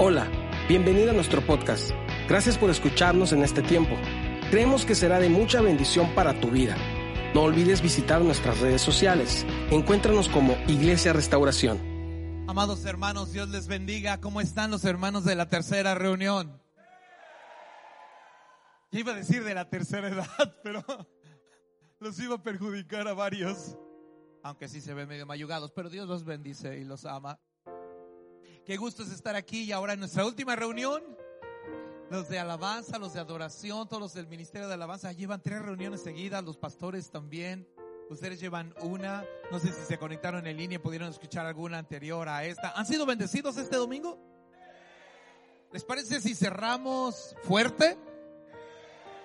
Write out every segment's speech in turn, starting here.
Hola, bienvenido a nuestro podcast. Gracias por escucharnos en este tiempo. Creemos que será de mucha bendición para tu vida. No olvides visitar nuestras redes sociales. Encuéntranos como Iglesia Restauración. Amados hermanos, Dios les bendiga. ¿Cómo están los hermanos de la tercera reunión? Yo iba a decir de la tercera edad, pero los iba a perjudicar a varios. Aunque sí se ven medio mayugados, pero Dios los bendice y los ama. Qué gusto es estar aquí y ahora en nuestra última reunión. Los de alabanza, los de adoración, todos los del ministerio de alabanza llevan tres reuniones seguidas, los pastores también. Ustedes llevan una. No sé si se conectaron en línea, pudieron escuchar alguna anterior a esta. ¿Han sido bendecidos este domingo? ¿Les parece si cerramos fuerte?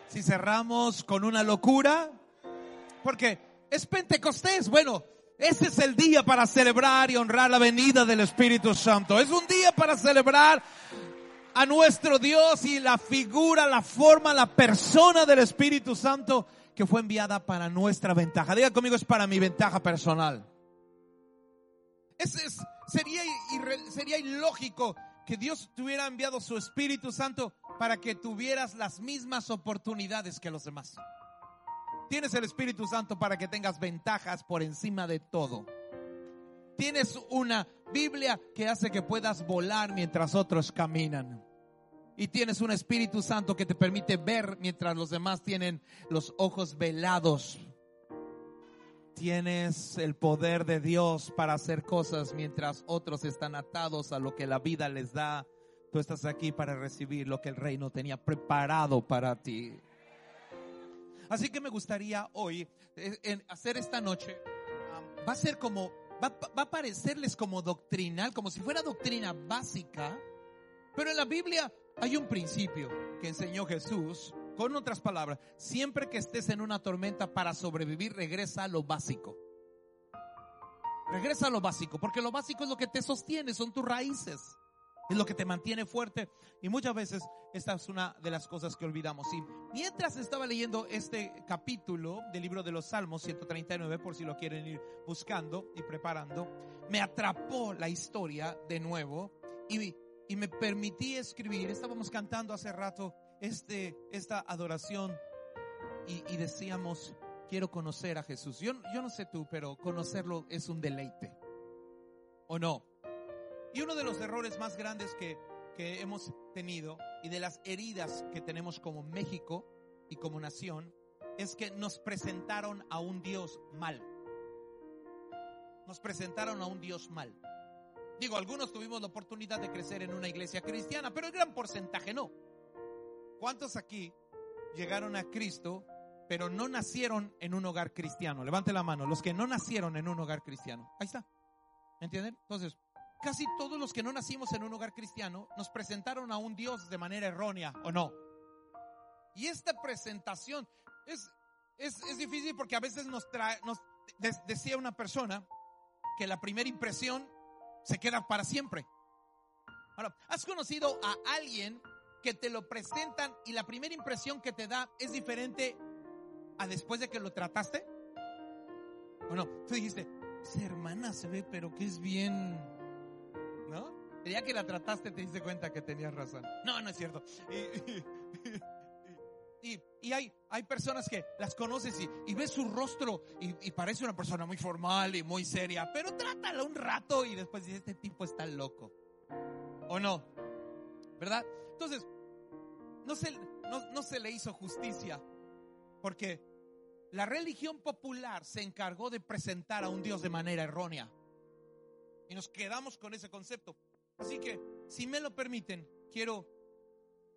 Si cerramos con una locura? Porque es Pentecostés. Bueno, ese es el día para celebrar y honrar la venida del Espíritu Santo. Es un día para celebrar a nuestro Dios y la figura, la forma, la persona del Espíritu Santo que fue enviada para nuestra ventaja. Diga conmigo, es para mi ventaja personal. Es, es, sería, sería ilógico que Dios te hubiera enviado su Espíritu Santo para que tuvieras las mismas oportunidades que los demás. Tienes el Espíritu Santo para que tengas ventajas por encima de todo. Tienes una Biblia que hace que puedas volar mientras otros caminan. Y tienes un Espíritu Santo que te permite ver mientras los demás tienen los ojos velados. Tienes el poder de Dios para hacer cosas mientras otros están atados a lo que la vida les da. Tú estás aquí para recibir lo que el reino tenía preparado para ti. Así que me gustaría hoy eh, hacer esta noche, va a ser como, va, va a parecerles como doctrinal, como si fuera doctrina básica, pero en la Biblia hay un principio que enseñó Jesús. Con otras palabras, siempre que estés en una tormenta para sobrevivir, regresa a lo básico. Regresa a lo básico, porque lo básico es lo que te sostiene, son tus raíces es lo que te mantiene fuerte. Y muchas veces esta es una de las cosas que olvidamos. Y mientras estaba leyendo este capítulo del libro de los Salmos 139, por si lo quieren ir buscando y preparando, me atrapó la historia de nuevo y, y me permití escribir. Estábamos cantando hace rato este, esta adoración y, y decíamos, quiero conocer a Jesús. Yo, yo no sé tú, pero conocerlo es un deleite. ¿O no? Y uno de los errores más grandes que, que hemos tenido y de las heridas que tenemos como México y como nación es que nos presentaron a un Dios mal. Nos presentaron a un Dios mal. Digo, algunos tuvimos la oportunidad de crecer en una iglesia cristiana, pero el gran porcentaje no. ¿Cuántos aquí llegaron a Cristo, pero no nacieron en un hogar cristiano? Levante la mano, los que no nacieron en un hogar cristiano. Ahí está. ¿Entienden? Entonces, casi todos los que no nacimos en un hogar cristiano nos presentaron a un Dios de manera errónea, ¿o no? Y esta presentación es, es, es difícil porque a veces nos trae, nos decía una persona que la primera impresión se queda para siempre. Ahora, ¿has conocido a alguien que te lo presentan y la primera impresión que te da es diferente a después de que lo trataste? ¿O no? Tú dijiste, esa hermana se ve, pero que es bien. Ya que la trataste te diste cuenta que tenías razón. No, no es cierto. Y, y, hay, hay personas que las conoces y, y ves su rostro y, parece una persona muy formal y muy seria, pero trátala un rato y después dices, este tipo está loco. ¿O no? ¿Verdad? Entonces, no se, no, no se le hizo justicia porque la religión popular se encargó de presentar a un Dios de manera errónea. Y nos quedamos con ese concepto. Así que, si me lo permiten, quiero,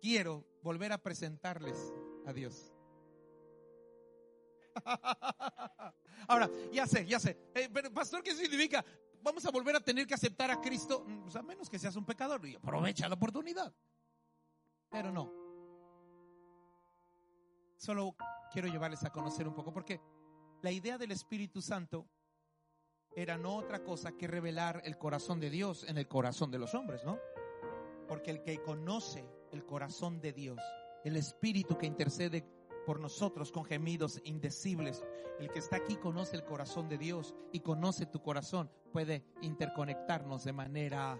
quiero volver a presentarles a Dios. Ahora, ya sé, ya sé. Eh, pero, pastor, ¿qué significa? Vamos a volver a tener que aceptar a Cristo, pues a menos que seas un pecador y aprovecha la oportunidad. Pero no. Solo quiero llevarles a conocer un poco, porque la idea del Espíritu Santo era no otra cosa que revelar el corazón de Dios en el corazón de los hombres, ¿no? Porque el que conoce el corazón de Dios, el Espíritu que intercede por nosotros con gemidos indecibles, el que está aquí conoce el corazón de Dios y conoce tu corazón, puede interconectarnos de manera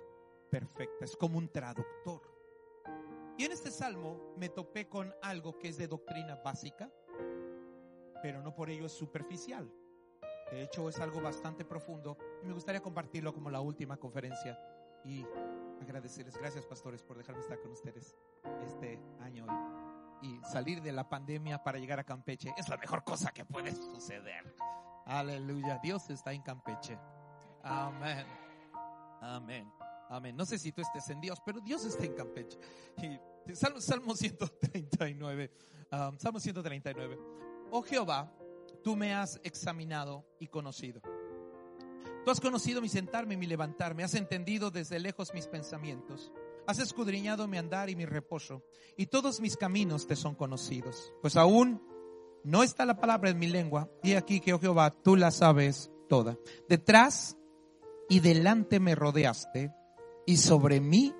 perfecta, es como un traductor. Y en este salmo me topé con algo que es de doctrina básica, pero no por ello es superficial. De hecho, es algo bastante profundo y me gustaría compartirlo como la última conferencia y agradecerles. Gracias, pastores, por dejarme estar con ustedes este año y, salir de la pandemia para llegar a Campeche. Es la mejor cosa que puede suceder. Aleluya. Dios está en Campeche. Amén. Amén. Amén. No sé si tú estés en Dios, pero Dios está en Campeche. Y Salmo, Salmo 139. um, Salmo 139. Oh Jehová, tú me has examinado y conocido. Tú has conocido mi sentarme y mi levantarme, has entendido desde lejos mis pensamientos, has escudriñado mi andar y mi reposo, y todos mis caminos te son conocidos. Pues aún no está la palabra en mi lengua, y aquí que, oh Jehová, tú la sabes toda. Detrás y delante me rodeaste, y sobre mí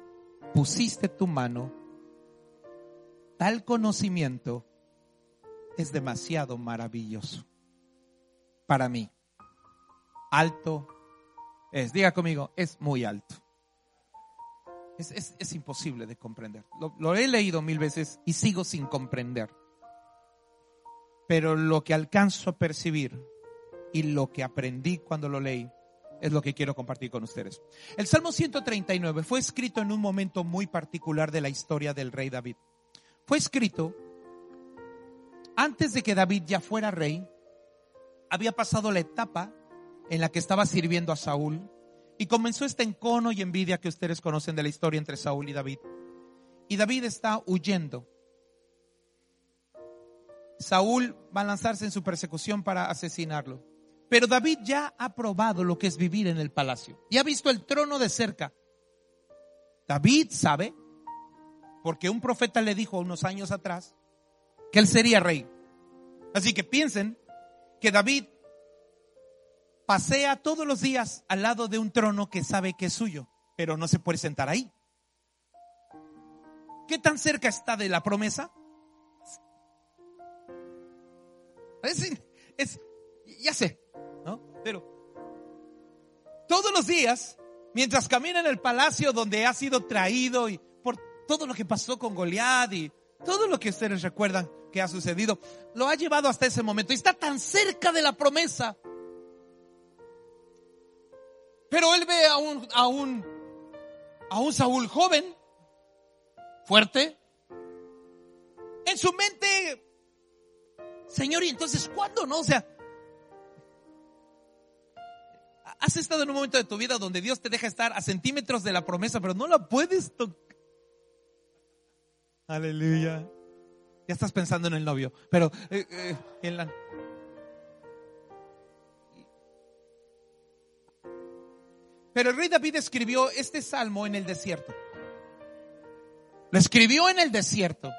pusiste tu mano. Tal conocimiento es demasiado maravilloso para mí. Alto es, diga conmigo, es muy alto. Es, es, es imposible de comprender. Lo, lo he leído mil veces y sigo sin comprender. Pero lo que alcanzo a percibir y lo que aprendí cuando lo leí es lo que quiero compartir con ustedes. El Salmo 139 fue escrito en un momento muy particular de la historia del rey David. Fue escrito antes de que David ya fuera rey, había pasado la etapa en la que estaba sirviendo a Saúl y comenzó este encono y envidia que ustedes conocen de la historia entre Saúl y David. Y David está huyendo. Saúl va a lanzarse en su persecución para asesinarlo. Pero David ya ha probado lo que es vivir en el palacio y ha visto el trono de cerca. David sabe, porque un profeta le dijo unos años atrás, que él sería rey. Así que piensen que David pasea todos los días al lado de un trono que sabe que es suyo, pero no se puede sentar ahí. ¿Qué tan cerca está de la promesa? Es, es, ya sé, ¿no? Pero todos los días, mientras camina en el palacio donde ha sido traído y por todo lo que pasó con Goliat y todo lo que ustedes recuerdan ha sucedido, lo ha llevado hasta ese momento y está tan cerca de la promesa. Pero él ve a un, a un, a un Saúl joven, fuerte. En su mente, Señor, y entonces, ¿cuándo no? O sea, has estado en un momento de tu vida donde Dios te deja estar a centímetros de la promesa, pero no la puedes tocar. Aleluya. Ya estás pensando en el novio, pero eh, eh. Pero el rey David escribió este salmo en el desierto. Lo escribió en el desierto.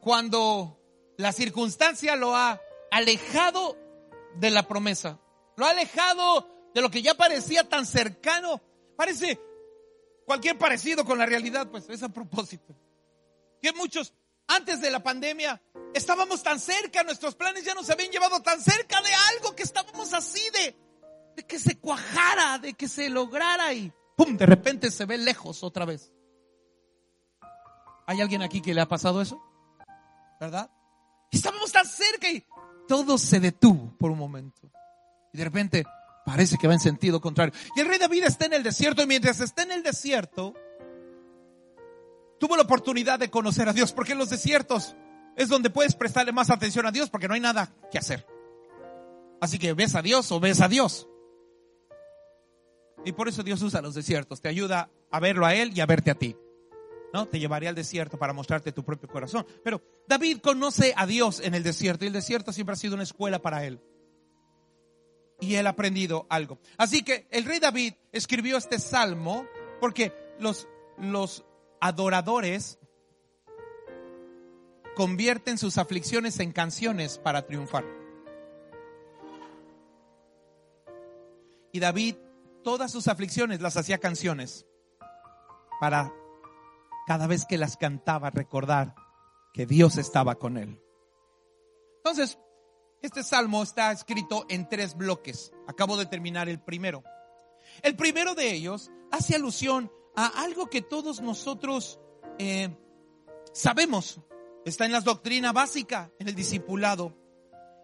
Cuando la circunstancia lo ha alejado de la promesa. Lo ha alejado de lo que ya parecía tan cercano. Parece cualquier parecido con la realidad, pues es a propósito. Que muchos, antes de la pandemia, estábamos tan cerca, nuestros planes ya nos habían llevado tan cerca de algo que estábamos así de, que se cuajara, de que se lograra y ¡pum! De repente se ve lejos otra vez. ¿Hay alguien aquí que le ha pasado eso? ¿Verdad? Estábamos tan cerca y todo se detuvo por un momento. Y de repente parece que va en sentido contrario. Y el rey David está en el desierto y mientras está en el desierto, tuvo la oportunidad de conocer a Dios, porque en los desiertos es donde puedes prestarle más atención a Dios porque no hay nada que hacer. Así que ves a Dios o ves a Dios. Y por eso Dios usa los desiertos, te ayuda a verlo a Él y a verte a ti. ¿No? Te llevaría al desierto para mostrarte tu propio corazón. Pero David conoce a Dios en el desierto y el desierto siempre ha sido una escuela para él. Y él ha aprendido algo. Así que el rey David escribió este salmo porque los, los adoradores convierten sus aflicciones en canciones para triunfar. Y David todas sus aflicciones las hacía canciones para cada vez que las cantaba recordar que Dios estaba con él. Entonces, este salmo está escrito en tres bloques. Acabo de terminar el primero. El primero de ellos hace alusión a algo que todos nosotros eh, sabemos, está en la doctrina básica, en el discipulado,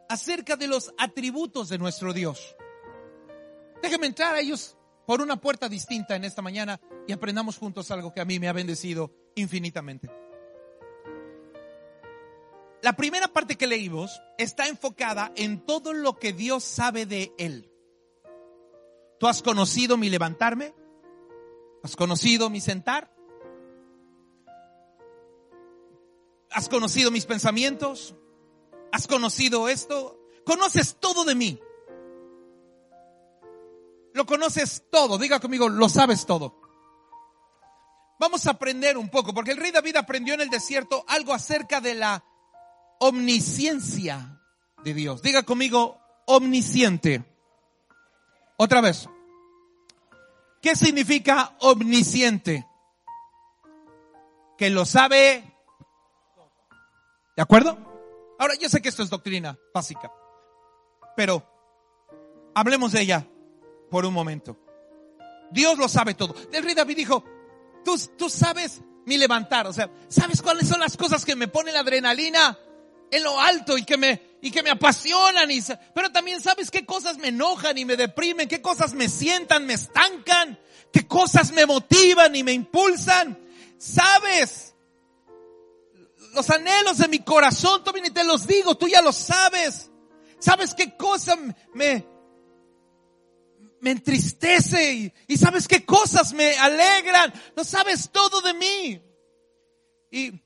acerca de los atributos de nuestro Dios. Déjenme entrar a ellos por una puerta distinta en esta mañana y aprendamos juntos algo que a mí me ha bendecido infinitamente. La primera parte que leímos está enfocada en todo lo que Dios sabe de Él. ¿Tú has conocido mi levantarme? ¿Has conocido mi sentar? ¿Has conocido mis pensamientos? ¿Has conocido esto? Conoces todo de mí. Lo conoces todo. Diga conmigo, lo sabes todo. Vamos a aprender un poco, porque el rey David aprendió en el desierto algo acerca de la omnisciencia de Dios. Diga conmigo, omnisciente. Otra vez. ¿Qué significa omnisciente? Que lo sabe. ¿De acuerdo? Ahora, yo sé que esto es doctrina básica, pero hablemos de ella por un momento. Dios lo sabe todo. El rey David dijo, tú, tú sabes mi levantar, o sea, ¿sabes cuáles son las cosas que me ponen la adrenalina? en lo alto y que me, y que me apasionan. Y, pero también sabes qué cosas me enojan y me deprimen, qué cosas me sientan, me estancan, qué cosas me motivan y me impulsan. Sabes los anhelos de mi corazón, tú y te los digo, tú ya lo sabes. Sabes qué cosa me, me entristece y, y sabes qué cosas me alegran. Lo sabes todo de mí. Y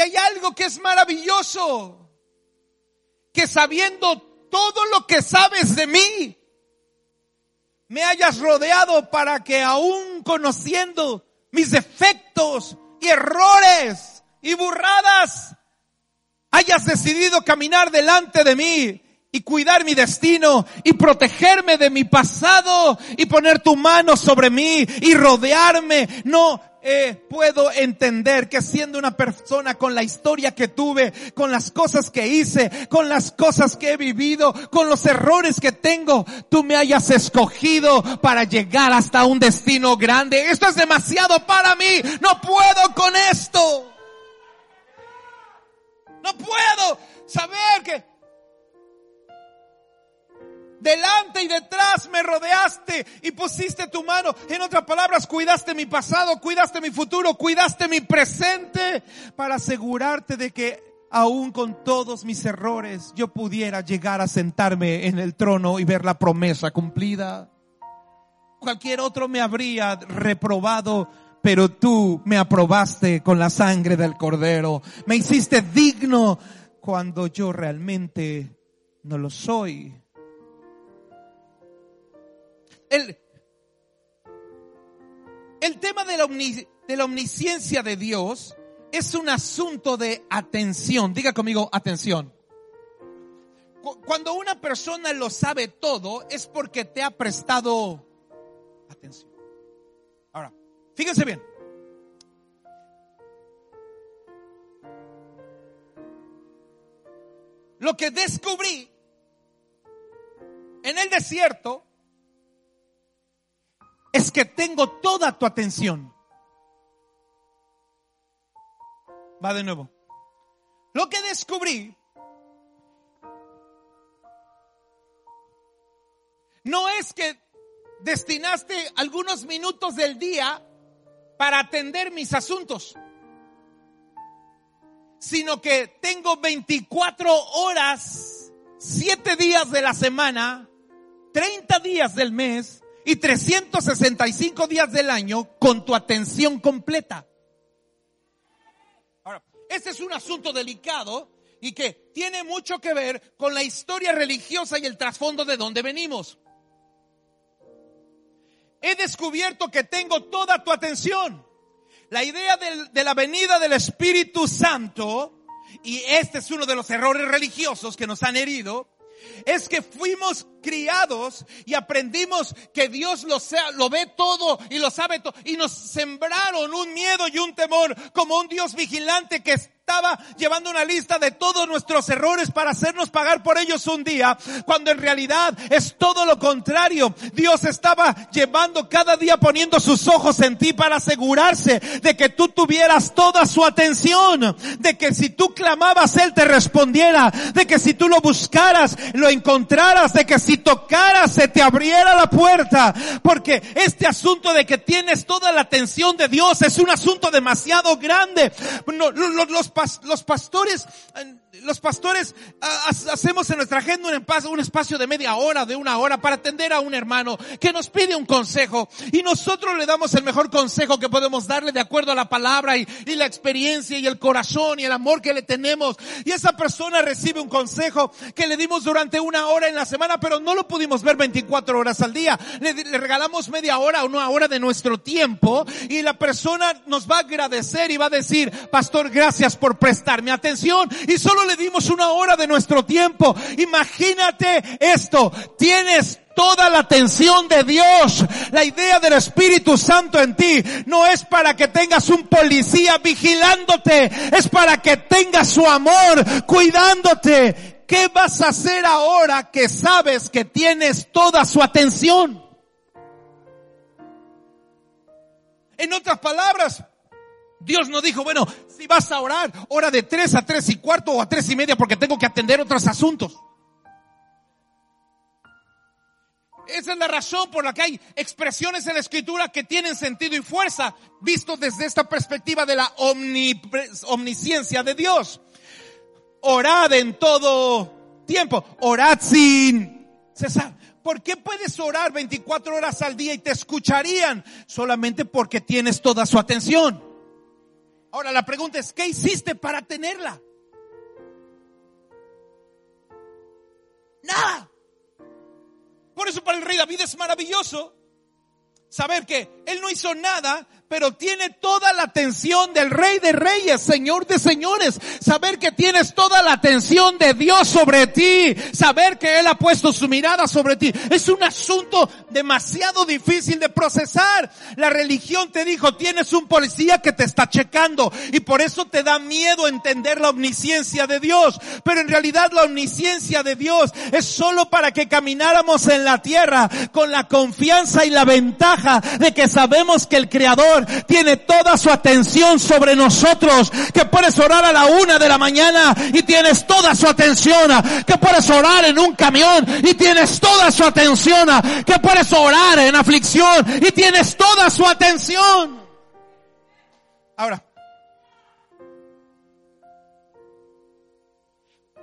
hay algo que es maravilloso, que sabiendo todo lo que sabes de mí, me hayas rodeado para que aún conociendo mis defectos y errores y burradas, hayas decidido caminar delante de mí y cuidar mi destino y protegerme de mi pasado y poner tu mano sobre mí y rodearme. No, eh, puedo entender que siendo una persona con la historia que tuve, con las cosas que hice, con las cosas que he vivido, con los errores que tengo, tú me hayas escogido para llegar hasta un destino grande. Esto es demasiado para mí. No puedo con esto. No puedo saber que Delante y detrás me rodeaste y pusiste tu mano. En otras palabras, cuidaste mi pasado, cuidaste mi futuro, cuidaste mi presente para asegurarte de que aún con todos mis errores yo pudiera llegar a sentarme en el trono y ver la promesa cumplida. Cualquier otro me habría reprobado, pero tú me aprobaste con la sangre del cordero. Me hiciste digno cuando yo realmente no lo soy. El, el tema de la, de la omnisciencia de Dios es un asunto de atención. Diga conmigo, atención. Cuando una persona lo sabe todo es porque te ha prestado atención. Ahora, fíjense bien. Lo que descubrí en el desierto es que tengo toda tu atención. Va de nuevo. Lo que descubrí no es que destinaste algunos minutos del día para atender mis asuntos, sino que tengo 24 horas, 7 días de la semana, 30 días del mes, y 365 días del año con tu atención completa. Ahora, este es un asunto delicado y que tiene mucho que ver con la historia religiosa y el trasfondo de donde venimos. He descubierto que tengo toda tu atención. La idea de la venida del Espíritu Santo, y este es uno de los errores religiosos que nos han herido, es que fuimos criados y aprendimos que Dios lo, ve todo y lo sabe todo. Y nos sembraron un miedo y un temor como un Dios vigilante que estaba llevando una lista de todos nuestros errores para hacernos pagar por ellos un día, cuando en realidad es todo lo contrario. Dios estaba llevando cada día poniendo sus ojos en ti para asegurarse de que tú tuvieras toda su atención, de que si tú clamabas Él te respondiera, de que si tú lo buscaras, lo encontraras, de que si tocaras se te abriera la puerta, porque este asunto de que tienes toda la atención de Dios es un asunto demasiado grande. los, los, pastores, eh, los pastores ah, hacemos en nuestra agenda un espacio de media hora, de una hora para atender a un hermano que nos pide un consejo y nosotros le damos el mejor consejo que podemos darle de acuerdo a la palabra y, la experiencia y el corazón y el amor que le tenemos. Y esa persona recibe un consejo que le dimos durante una hora en la semana, pero no lo pudimos ver 24 horas al día. Le, le regalamos media hora o una hora de nuestro tiempo y la persona nos va a agradecer y va a decir, pastor, gracias por prestarme atención. Y solo le dimos una hora de nuestro tiempo. Imagínate esto, tienes toda la atención de Dios. La idea del Espíritu Santo en ti no es para que tengas un policía vigilándote, es para que tengas su amor cuidándote. ¿Qué vas a hacer ahora que sabes que tienes toda su atención? En otras palabras, Dios no dijo, bueno, si vas a orar, hora de tres a tres y cuarto o a tres y media porque tengo que atender otros asuntos. Esa es la razón por la que hay expresiones en la escritura que tienen sentido y fuerza, visto desde esta perspectiva de la omnisciencia de Dios. Orad en todo tiempo, orad sin cesar. ¿Por qué puedes orar 24 horas al día y te escucharían? Solamente porque tienes toda su atención. Ahora la pregunta es, ¿qué hiciste para tenerla? Nada. Por eso para el rey David es maravilloso saber que él no hizo nada pero tiene toda la atención del Rey de Reyes, Señor de Señores. Saber que tienes toda la atención de Dios sobre ti. Saber que Él ha puesto su mirada sobre ti. Es un asunto demasiado difícil de procesar. La religión te dijo, tienes un policía que te está checando y por eso te da miedo entender la omnisciencia de Dios. Pero en realidad la omnisciencia de Dios es solo para que camináramos en la tierra con la confianza y la ventaja de que sabemos que el Creador tiene toda su atención sobre nosotros, que puedes orar a la una de la mañana y tienes toda su atención, que puedes orar en un camión y tienes toda su atención, que puedes orar en aflicción y tienes toda su atención. Ahora,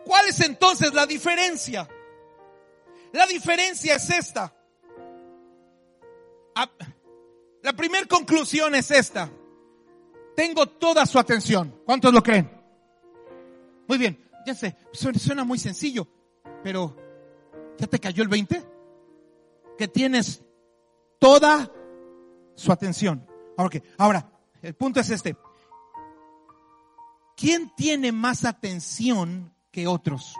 ¿cuál es entonces la diferencia? La diferencia es esta. La primera conclusión es esta. Tengo toda su atención. ¿Cuántos lo creen? Muy bien, ya sé, suena, muy sencillo, pero ¿ya te cayó el 20? Que tienes toda su atención. Ahora, el punto es este. ¿Quién tiene más atención que otros?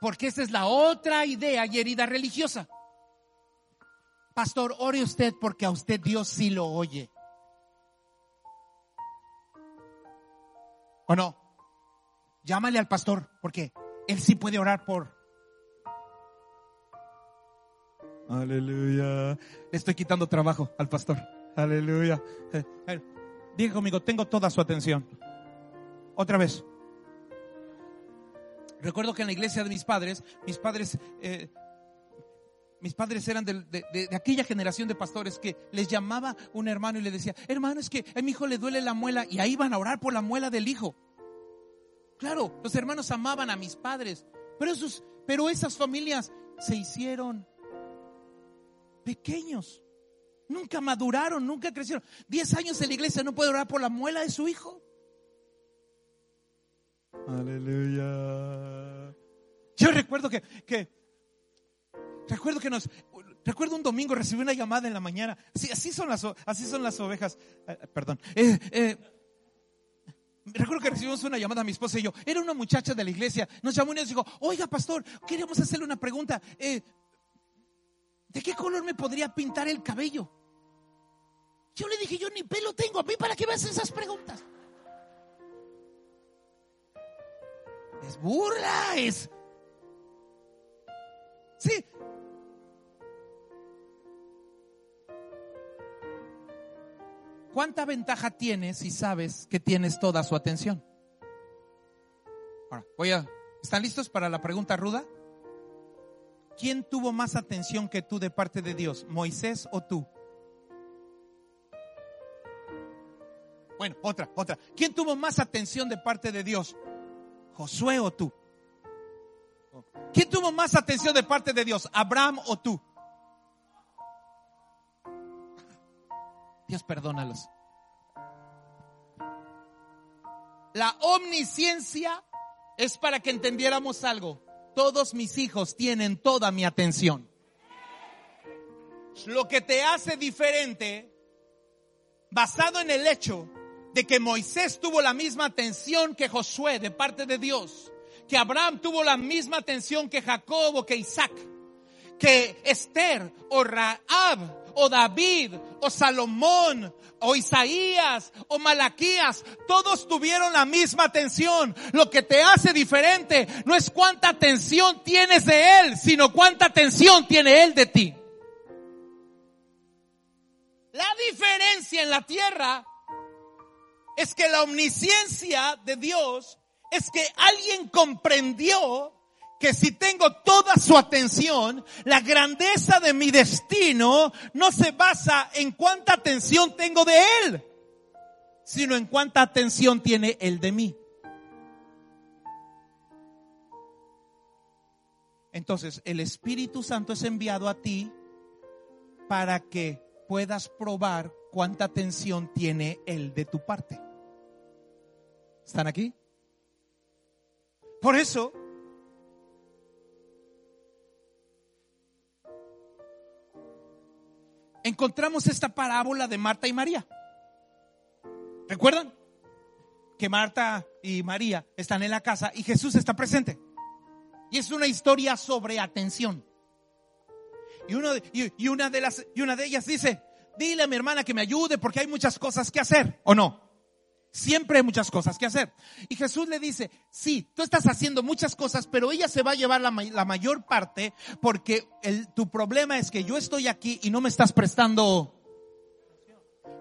Porque esa es la otra idea y herida religiosa. Pastor, ore usted porque a usted Dios sí lo oye. ¿O no? Llámale al pastor porque él sí puede orar por... Aleluya. Le estoy quitando trabajo al pastor. Aleluya. Eh, diga conmigo, tengo toda su atención. Otra vez. Recuerdo que en la iglesia de mis padres, mis padres eh, mis padres eran de, aquella generación de pastores que les llamaba un hermano y le decía, hermano, es que a mi hijo le duele la muela y ahí van a orar por la muela del hijo. Claro, los hermanos amaban a mis padres, pero, esos, pero esas familias se hicieron pequeños. Nunca maduraron, nunca crecieron. Diez años en la iglesia no puede orar por la muela de su hijo. Aleluya. Yo recuerdo que, que Recuerdo que nos, recuerdo un domingo recibí una llamada en la mañana. Sí, así son las, así son las ovejas. Eh, perdón. Eh, eh, recuerdo que recibimos una llamada a mi esposa y yo. Era una muchacha de la iglesia. Nos llamó y nos dijo, oiga pastor, queríamos hacerle una pregunta. ¿De qué color me podría pintar el cabello? Yo le dije, yo ni pelo tengo, ¿a mí para qué me haces esas preguntas? Es burla, es... Sí. ¿Cuánta ventaja tienes si sabes que tienes toda su atención? Ahora, voy a... ¿Están listos para la pregunta ruda? ¿Quién tuvo más atención que tú de parte de Dios? ¿Moisés o tú? Bueno, otra, otra. ¿Quién tuvo más atención de parte de Dios? ¿Josué o tú? ¿Quién tuvo más atención de parte de Dios? ¿Abraham o tú? Dios perdónalos. La omnisciencia es para que entendiéramos algo. Todos mis hijos tienen toda mi atención. Lo que te hace diferente, basado en el hecho de que Moisés tuvo la misma atención que Josué de parte de Dios, que Abraham tuvo la misma atención que Jacob o que Isaac, que Esther o Raab o David o Salomón o Isaías o Malaquías, todos tuvieron la misma atención. Lo que te hace diferente no es cuánta atención tienes de Él, sino cuánta atención tiene Él de ti. La diferencia en la tierra es que la omnisciencia de Dios es que alguien comprendió que si tengo toda su atención, la grandeza de mi destino no se basa en cuánta atención tengo de Él, sino en cuánta atención tiene Él de mí. Entonces, el Espíritu Santo es enviado a ti para que puedas probar cuánta atención tiene Él de tu parte. ¿Están aquí? Por eso, encontramos esta parábola de Marta y María. ¿Recuerdan? Que Marta y María están en la casa y Jesús está presente. Y es una historia sobre atención. Y, uno y, una de las, y una de ellas dice, dile a mi hermana que me ayude porque hay muchas cosas que hacer, ¿o no? Siempre hay muchas cosas que hacer. Y Jesús le dice, sí, tú estás haciendo muchas cosas, pero ella se va a llevar la, la mayor parte porque el, tu problema es que yo estoy aquí y no me estás prestando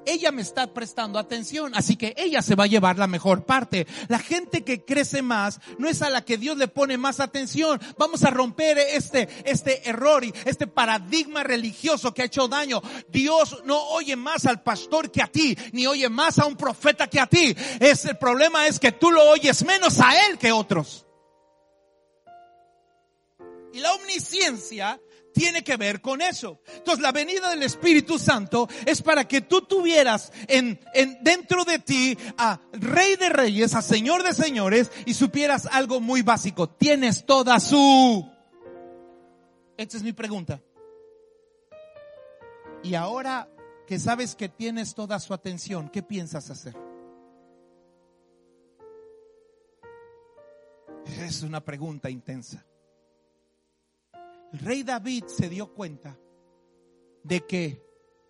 ella me está prestando atención, así que ella se va a llevar la mejor parte. La gente que crece más no es a la que Dios le pone más atención. Vamos a romper este, este error y este paradigma religioso que ha hecho daño. Dios no oye más al pastor que a ti, ni oye más a un profeta que a ti. Es, el problema es que tú lo oyes menos a él que otros. Y la omnisciencia tiene que ver con eso. Entonces la venida del Espíritu Santo es para que tú tuvieras en, en, dentro de ti a Rey de Reyes, a Señor de Señores y supieras algo muy básico. Tienes toda su... Esta es mi pregunta. Y ahora que sabes que tienes toda su atención, ¿qué piensas hacer? Es una pregunta intensa. El rey David se dio cuenta de que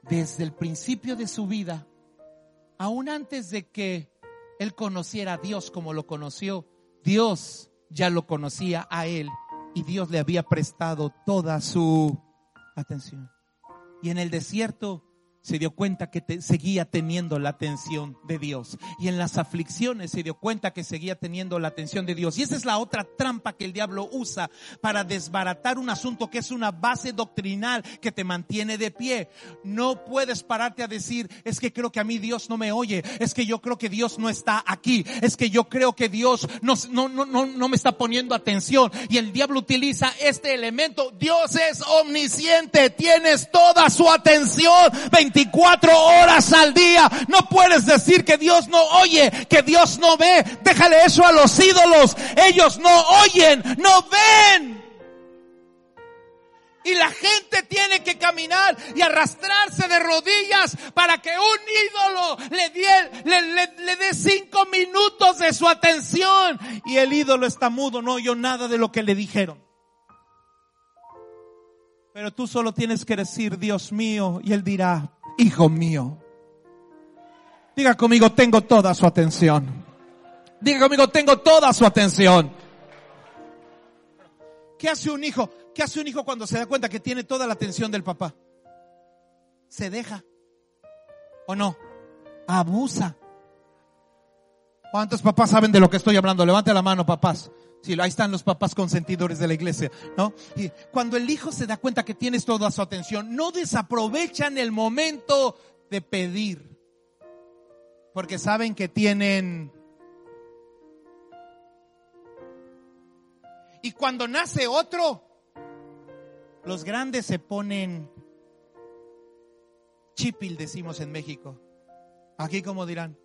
desde el principio de su vida, aún antes de que él conociera a Dios como lo conoció, Dios ya lo conocía a él y Dios le había prestado toda su atención. Y en el desierto se dio cuenta que seguía teniendo la atención de Dios. Y en las aflicciones se dio cuenta que seguía teniendo la atención de Dios. Y esa es la otra trampa que el diablo usa para desbaratar un asunto que es una base doctrinal que te mantiene de pie. No puedes pararte a decir, es que creo que a mí Dios no me oye, es que yo creo que Dios no está aquí, es que yo creo que Dios no, no, no, no, no me está poniendo atención. Y el diablo utiliza este elemento. Dios es omnisciente, tienes toda su atención. 24 horas al día. No puedes decir que Dios no oye, que Dios no ve. Déjale eso a los ídolos. Ellos no oyen, no ven. Y la gente tiene que caminar y arrastrarse de rodillas para que un ídolo le dé, le, dé cinco minutos de su atención. Y el ídolo está mudo, no oyó nada de lo que le dijeron. Pero tú solo tienes que decir, Dios mío, y él dirá, hijo mío. Diga conmigo, tengo toda su atención. Diga conmigo, tengo toda su atención. ¿Qué hace un hijo? ¿Qué hace un hijo cuando se da cuenta que tiene toda la atención del papá? Se deja. ¿O no? Abusa. ¿Cuántos papás saben de lo que estoy hablando? Levante la mano, papás. Sí, ahí están los papás consentidores de la iglesia, ¿no? Y cuando el hijo se da cuenta que tienes toda su atención, no desaprovechan el momento de pedir. Porque saben que tienen... Y cuando nace otro, los grandes se ponen chipil, decimos en México. Aquí como dirán,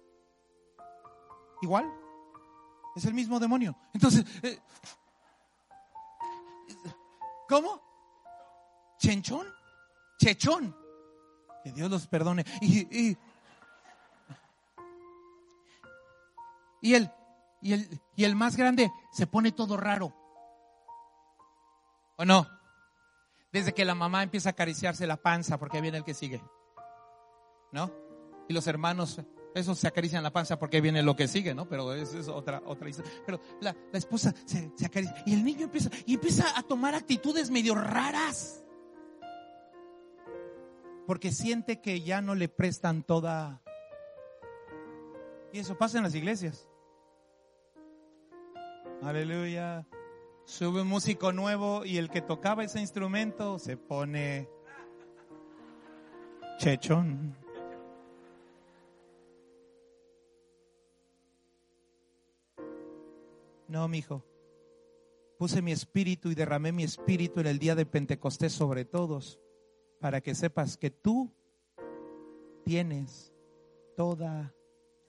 igual. Es el mismo demonio. Entonces, eh, ¿cómo? ¿Chenchón? Chechón. Que Dios los perdone. Y, y, y, el, y, el, y el más grande se pone todo raro. ¿O no? Desde que la mamá empieza a acariciarse la panza, porque viene el que sigue. ¿No? Y los hermanos eso se acaricia en la panza porque viene lo que sigue, ¿no? Pero eso es otra, otra historia. Pero la, esposa se, se, acaricia y el niño empieza, y empieza a tomar actitudes medio raras. Porque siente que ya no le prestan toda. Y eso pasa en las iglesias. Aleluya. Sube un músico nuevo y el que tocaba ese instrumento se pone chechón. No, mi hijo. Puse mi espíritu y derramé mi espíritu en el día de Pentecostés sobre todos, para que sepas que tú tienes toda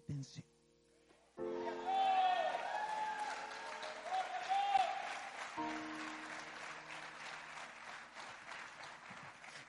atención.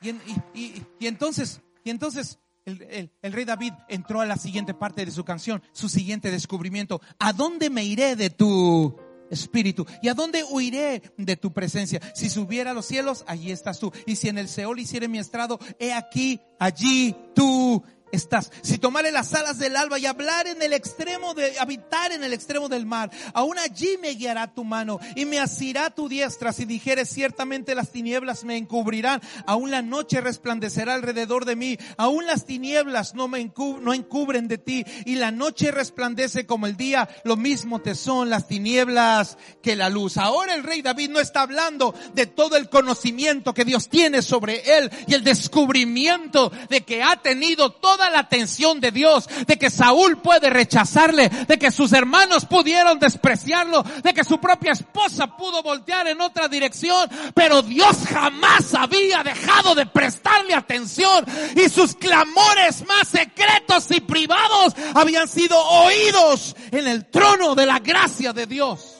Y, entonces, y entonces el, rey David entró a la siguiente parte de su canción, su siguiente descubrimiento. ¿A dónde me iré de tu espíritu? ¿Y a dónde huiré de tu presencia? Si subiera a los cielos, allí estás tú. Y si en el Seol hiciere mi estrado, he aquí, allí tú estás. Si tomare las alas del alba y hablar en el extremo de, habitar en el extremo del mar, aún allí me guiará tu mano y me asirá tu diestra. Si dijeres ciertamente las tinieblas me encubrirán, aún la noche resplandecerá alrededor de mí, aún las tinieblas no me no encubren de ti y la noche resplandece como el día, lo mismo te son las tinieblas que la luz. Ahora el rey David no está hablando de todo el conocimiento que Dios tiene sobre él y el descubrimiento de que ha tenido toda la atención de Dios, de que Saúl puede rechazarle, de que sus hermanos pudieron despreciarlo, de que su propia esposa pudo voltear en otra dirección, pero Dios jamás había dejado de prestarle atención y sus clamores más secretos y privados habían sido oídos en el trono de la gracia de Dios.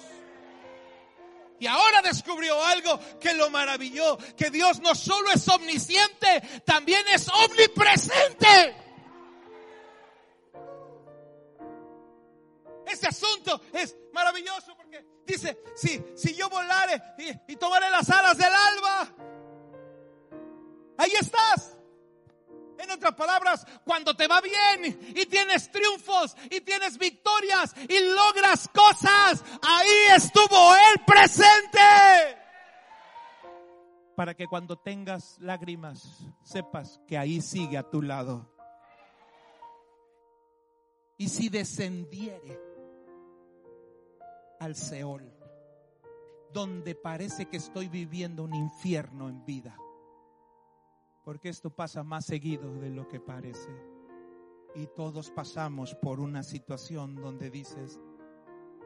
Y ahora descubrió algo que lo maravilló, que Dios no solo es omnisciente, también es omnipresente. Ese asunto es maravilloso porque dice, si, si yo volare y, y tomaré las alas del alba, ahí estás. En otras palabras, cuando te va bien y tienes triunfos y tienes victorias y logras cosas, ahí estuvo Él presente. Para que cuando tengas lágrimas, sepas que ahí sigue a tu lado. Y si descendiere al Seol, donde parece que estoy viviendo un infierno en vida. Porque esto pasa más seguido de lo que parece. Y todos pasamos por una situación donde dices,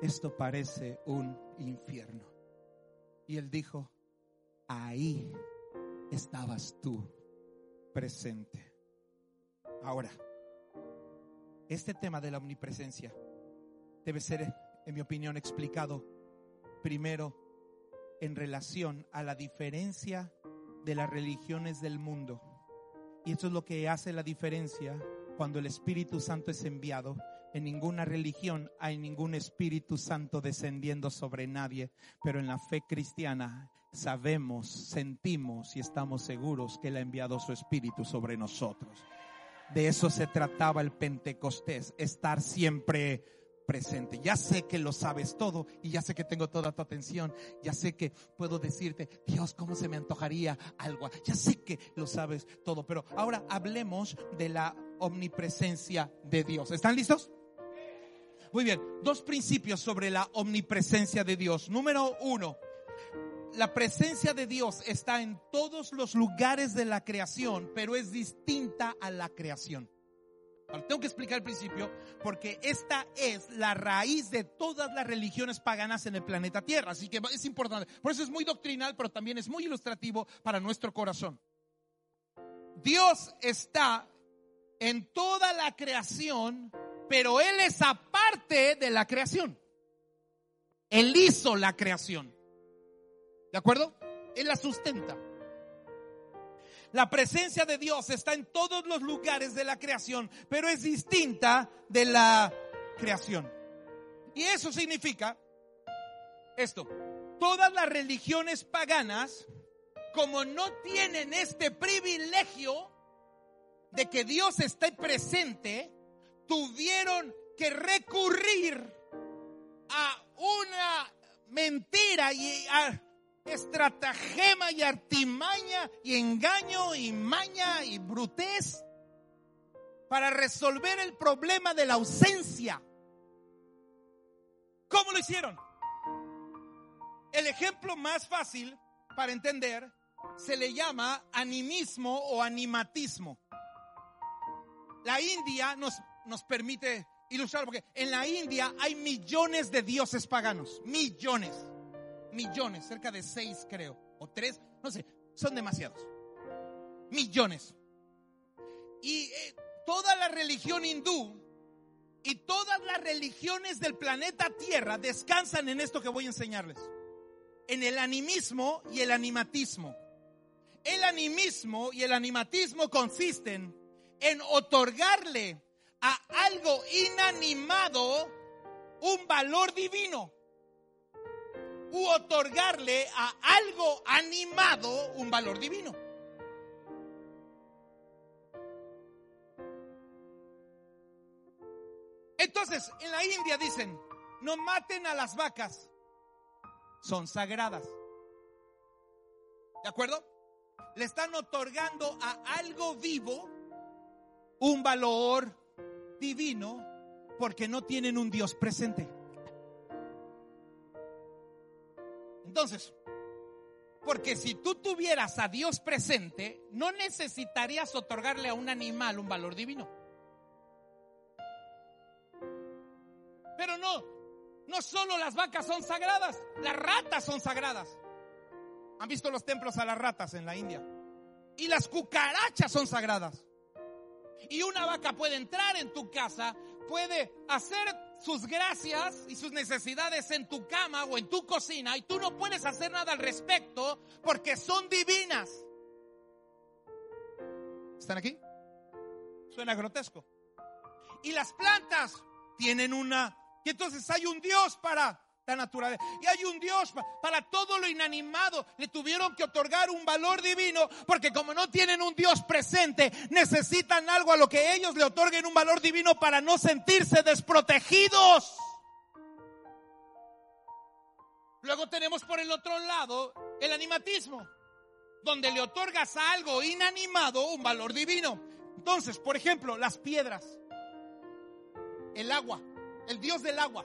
esto parece un infierno. Y él dijo, ahí estabas tú presente. Ahora, este tema de la omnipresencia debe ser en mi opinión, explicado primero en relación a la diferencia de las religiones del mundo. Y esto es lo que hace la diferencia cuando el Espíritu Santo es enviado. En ninguna religión hay ningún Espíritu Santo descendiendo sobre nadie, pero en la fe cristiana sabemos, sentimos y estamos seguros que Él ha enviado su Espíritu sobre nosotros. de eso se trataba el Pentecostés, estar siempre presente. Ya sé que lo sabes todo y ya sé que tengo toda tu atención. Ya sé que puedo decirte, Dios, ¿cómo se me antojaría algo? Ya sé que lo sabes todo, pero ahora hablemos de la omnipresencia de Dios. ¿Están listos? Muy bien, dos principios sobre la omnipresencia de Dios. Número uno, la presencia de Dios está en todos los lugares de la creación, pero es distinta a la creación. Tengo que explicar el principio porque esta es la raíz de todas las religiones paganas en el planeta Tierra. Así que es importante. Por eso es muy doctrinal, pero también es muy ilustrativo para nuestro corazón. Dios está en toda la creación, pero Él es aparte de la creación. Él hizo la creación. ¿De acuerdo? Él la sustenta. La presencia de Dios está en todos los lugares de la creación, pero es distinta de la creación. Y eso significa esto. Todas las religiones paganas, como no tienen este privilegio de que Dios esté presente, tuvieron que recurrir a una mentira y a estratagema y artimaña y engaño y maña y brutez para resolver el problema de la ausencia. ¿Cómo lo hicieron? El ejemplo más fácil para entender se le llama animismo o animatismo. La India nos nos permite ilustrar, porque en la India hay millones de dioses paganos, millones, millones, cerca de seis creo, o tres, no sé, son demasiados, millones. Y eh, toda la religión hindú y todas las religiones del planeta Tierra descansan en esto que voy a enseñarles, en el animismo y el animatismo. El animismo y el animatismo consisten en otorgarle a algo inanimado un valor divino u otorgarle a algo animado un valor divino. Entonces, en la India dicen, no maten a las vacas, son sagradas. ¿De acuerdo? Le están otorgando a algo vivo un valor divino porque no tienen un Dios presente. Entonces, porque si tú tuvieras a Dios presente, no necesitarías otorgarle a un animal un valor divino. Pero no, no solo las vacas son sagradas, las ratas son sagradas. ¿Han visto los templos a las ratas en la India? Y las cucarachas son sagradas. Y una vaca puede entrar en tu casa, puede hacer sus gracias y sus necesidades en tu cama o en tu cocina y tú no puedes hacer nada al respecto porque son divinas. ¿Están aquí? Suena grotesco. Y las plantas tienen una... Y entonces hay un Dios para Y hay un Dios para todo lo inanimado. Le tuvieron que otorgar un valor divino porque como no tienen un Dios presente, necesitan algo a lo que ellos le otorguen un valor divino para no sentirse desprotegidos. Luego tenemos por el otro lado el animatismo, donde le otorgas a algo inanimado un valor divino. Entonces, por ejemplo, las piedras, el agua, el Dios del agua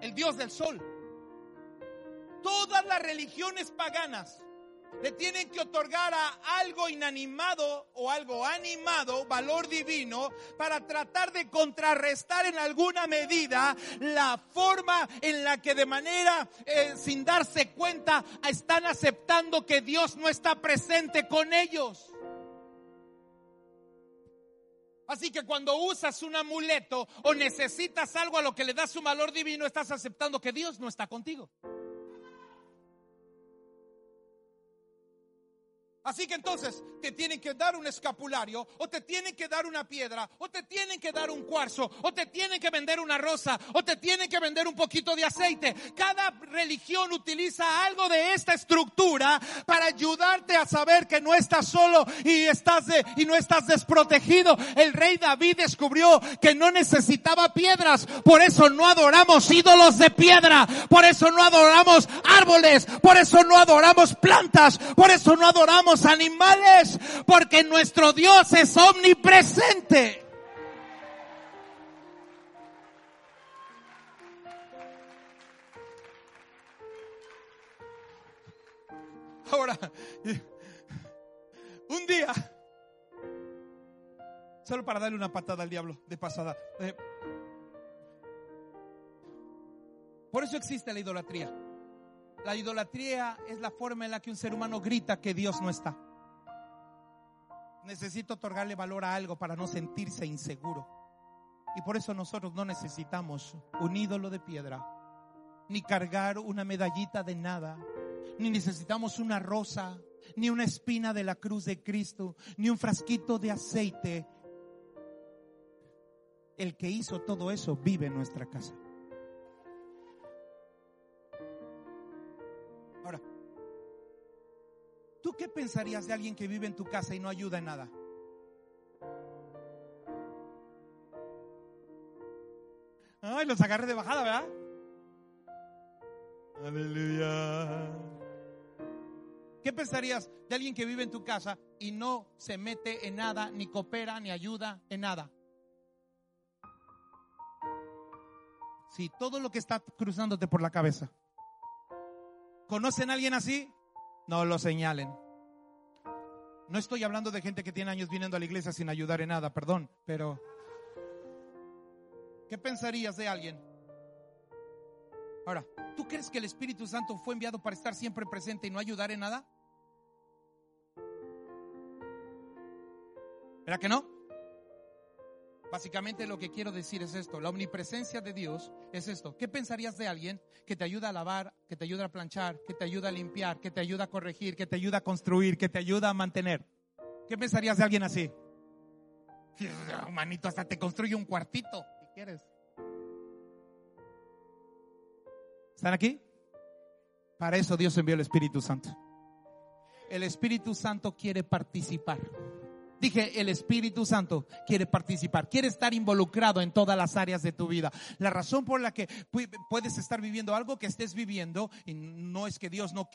el Dios del sol. Todas las religiones paganas le tienen que otorgar a algo inanimado o algo animado valor divino para tratar de contrarrestar en alguna medida la forma en la que de manera eh, sin darse cuenta están aceptando que Dios no está presente con ellos. Así que cuando usas un amuleto o necesitas algo a lo que le das un valor divino, estás aceptando que Dios no está contigo. Así que entonces te tienen que dar un escapulario, o te tienen que dar una piedra, o te tienen que dar un cuarzo, o te tienen que vender una rosa, o te tienen que vender un poquito de aceite. Cada religión utiliza algo de esta estructura para ayudarte a saber que no estás solo y estás de, y no estás desprotegido. El rey David descubrió que no necesitaba piedras, por eso no adoramos ídolos de piedra, por eso no adoramos árboles, por eso no adoramos plantas, por eso no adoramos animales, porque nuestro Dios es omnipresente. Ahora, un día, solo para darle una patada al diablo de pasada. eh, por eso existe la idolatría. La idolatría es la forma en la que un ser humano grita que Dios no está. Necesito otorgarle valor a algo para no sentirse inseguro. Y por eso nosotros no necesitamos un ídolo de piedra, ni cargar una medallita de nada, ni necesitamos una rosa, ni una espina de la cruz de Cristo, ni un frasquito de aceite. El que hizo todo eso vive en nuestra casa. ¿Tú qué pensarías de alguien que vive en tu casa y no ayuda en nada? Ay, los agarré de bajada, ¿verdad? Aleluya. ¿Qué pensarías de alguien que vive en tu casa y no se mete en nada, ni coopera, ni ayuda en nada? Sí, todo lo que está cruzándote por la cabeza. ¿Conocen a alguien así? No lo señalen. No estoy hablando de gente que tiene años viniendo a la iglesia sin ayudar en nada, perdón, pero ¿qué pensarías de alguien? Ahora, ¿tú crees que el Espíritu Santo fue enviado para estar siempre presente y no ayudar en nada? ¿Verdad que no? Básicamente lo que quiero decir es esto, la omnipresencia de Dios es esto. ¿Qué pensarías de alguien que te ayuda a lavar, que te ayuda a planchar, que te ayuda a limpiar, que te ayuda a corregir, que te ayuda a construir, que te ayuda a mantener? ¿Qué pensarías de alguien así? Manito, hasta te construye un cuartito, si quieres. ¿Están aquí? Para eso Dios envió el Espíritu Santo. El Espíritu Santo quiere participar. Dije, el Espíritu Santo quiere participar, quiere estar involucrado en todas las áreas de tu vida. La razón por la que puedes estar viviendo algo que estés viviendo, y no es que Dios no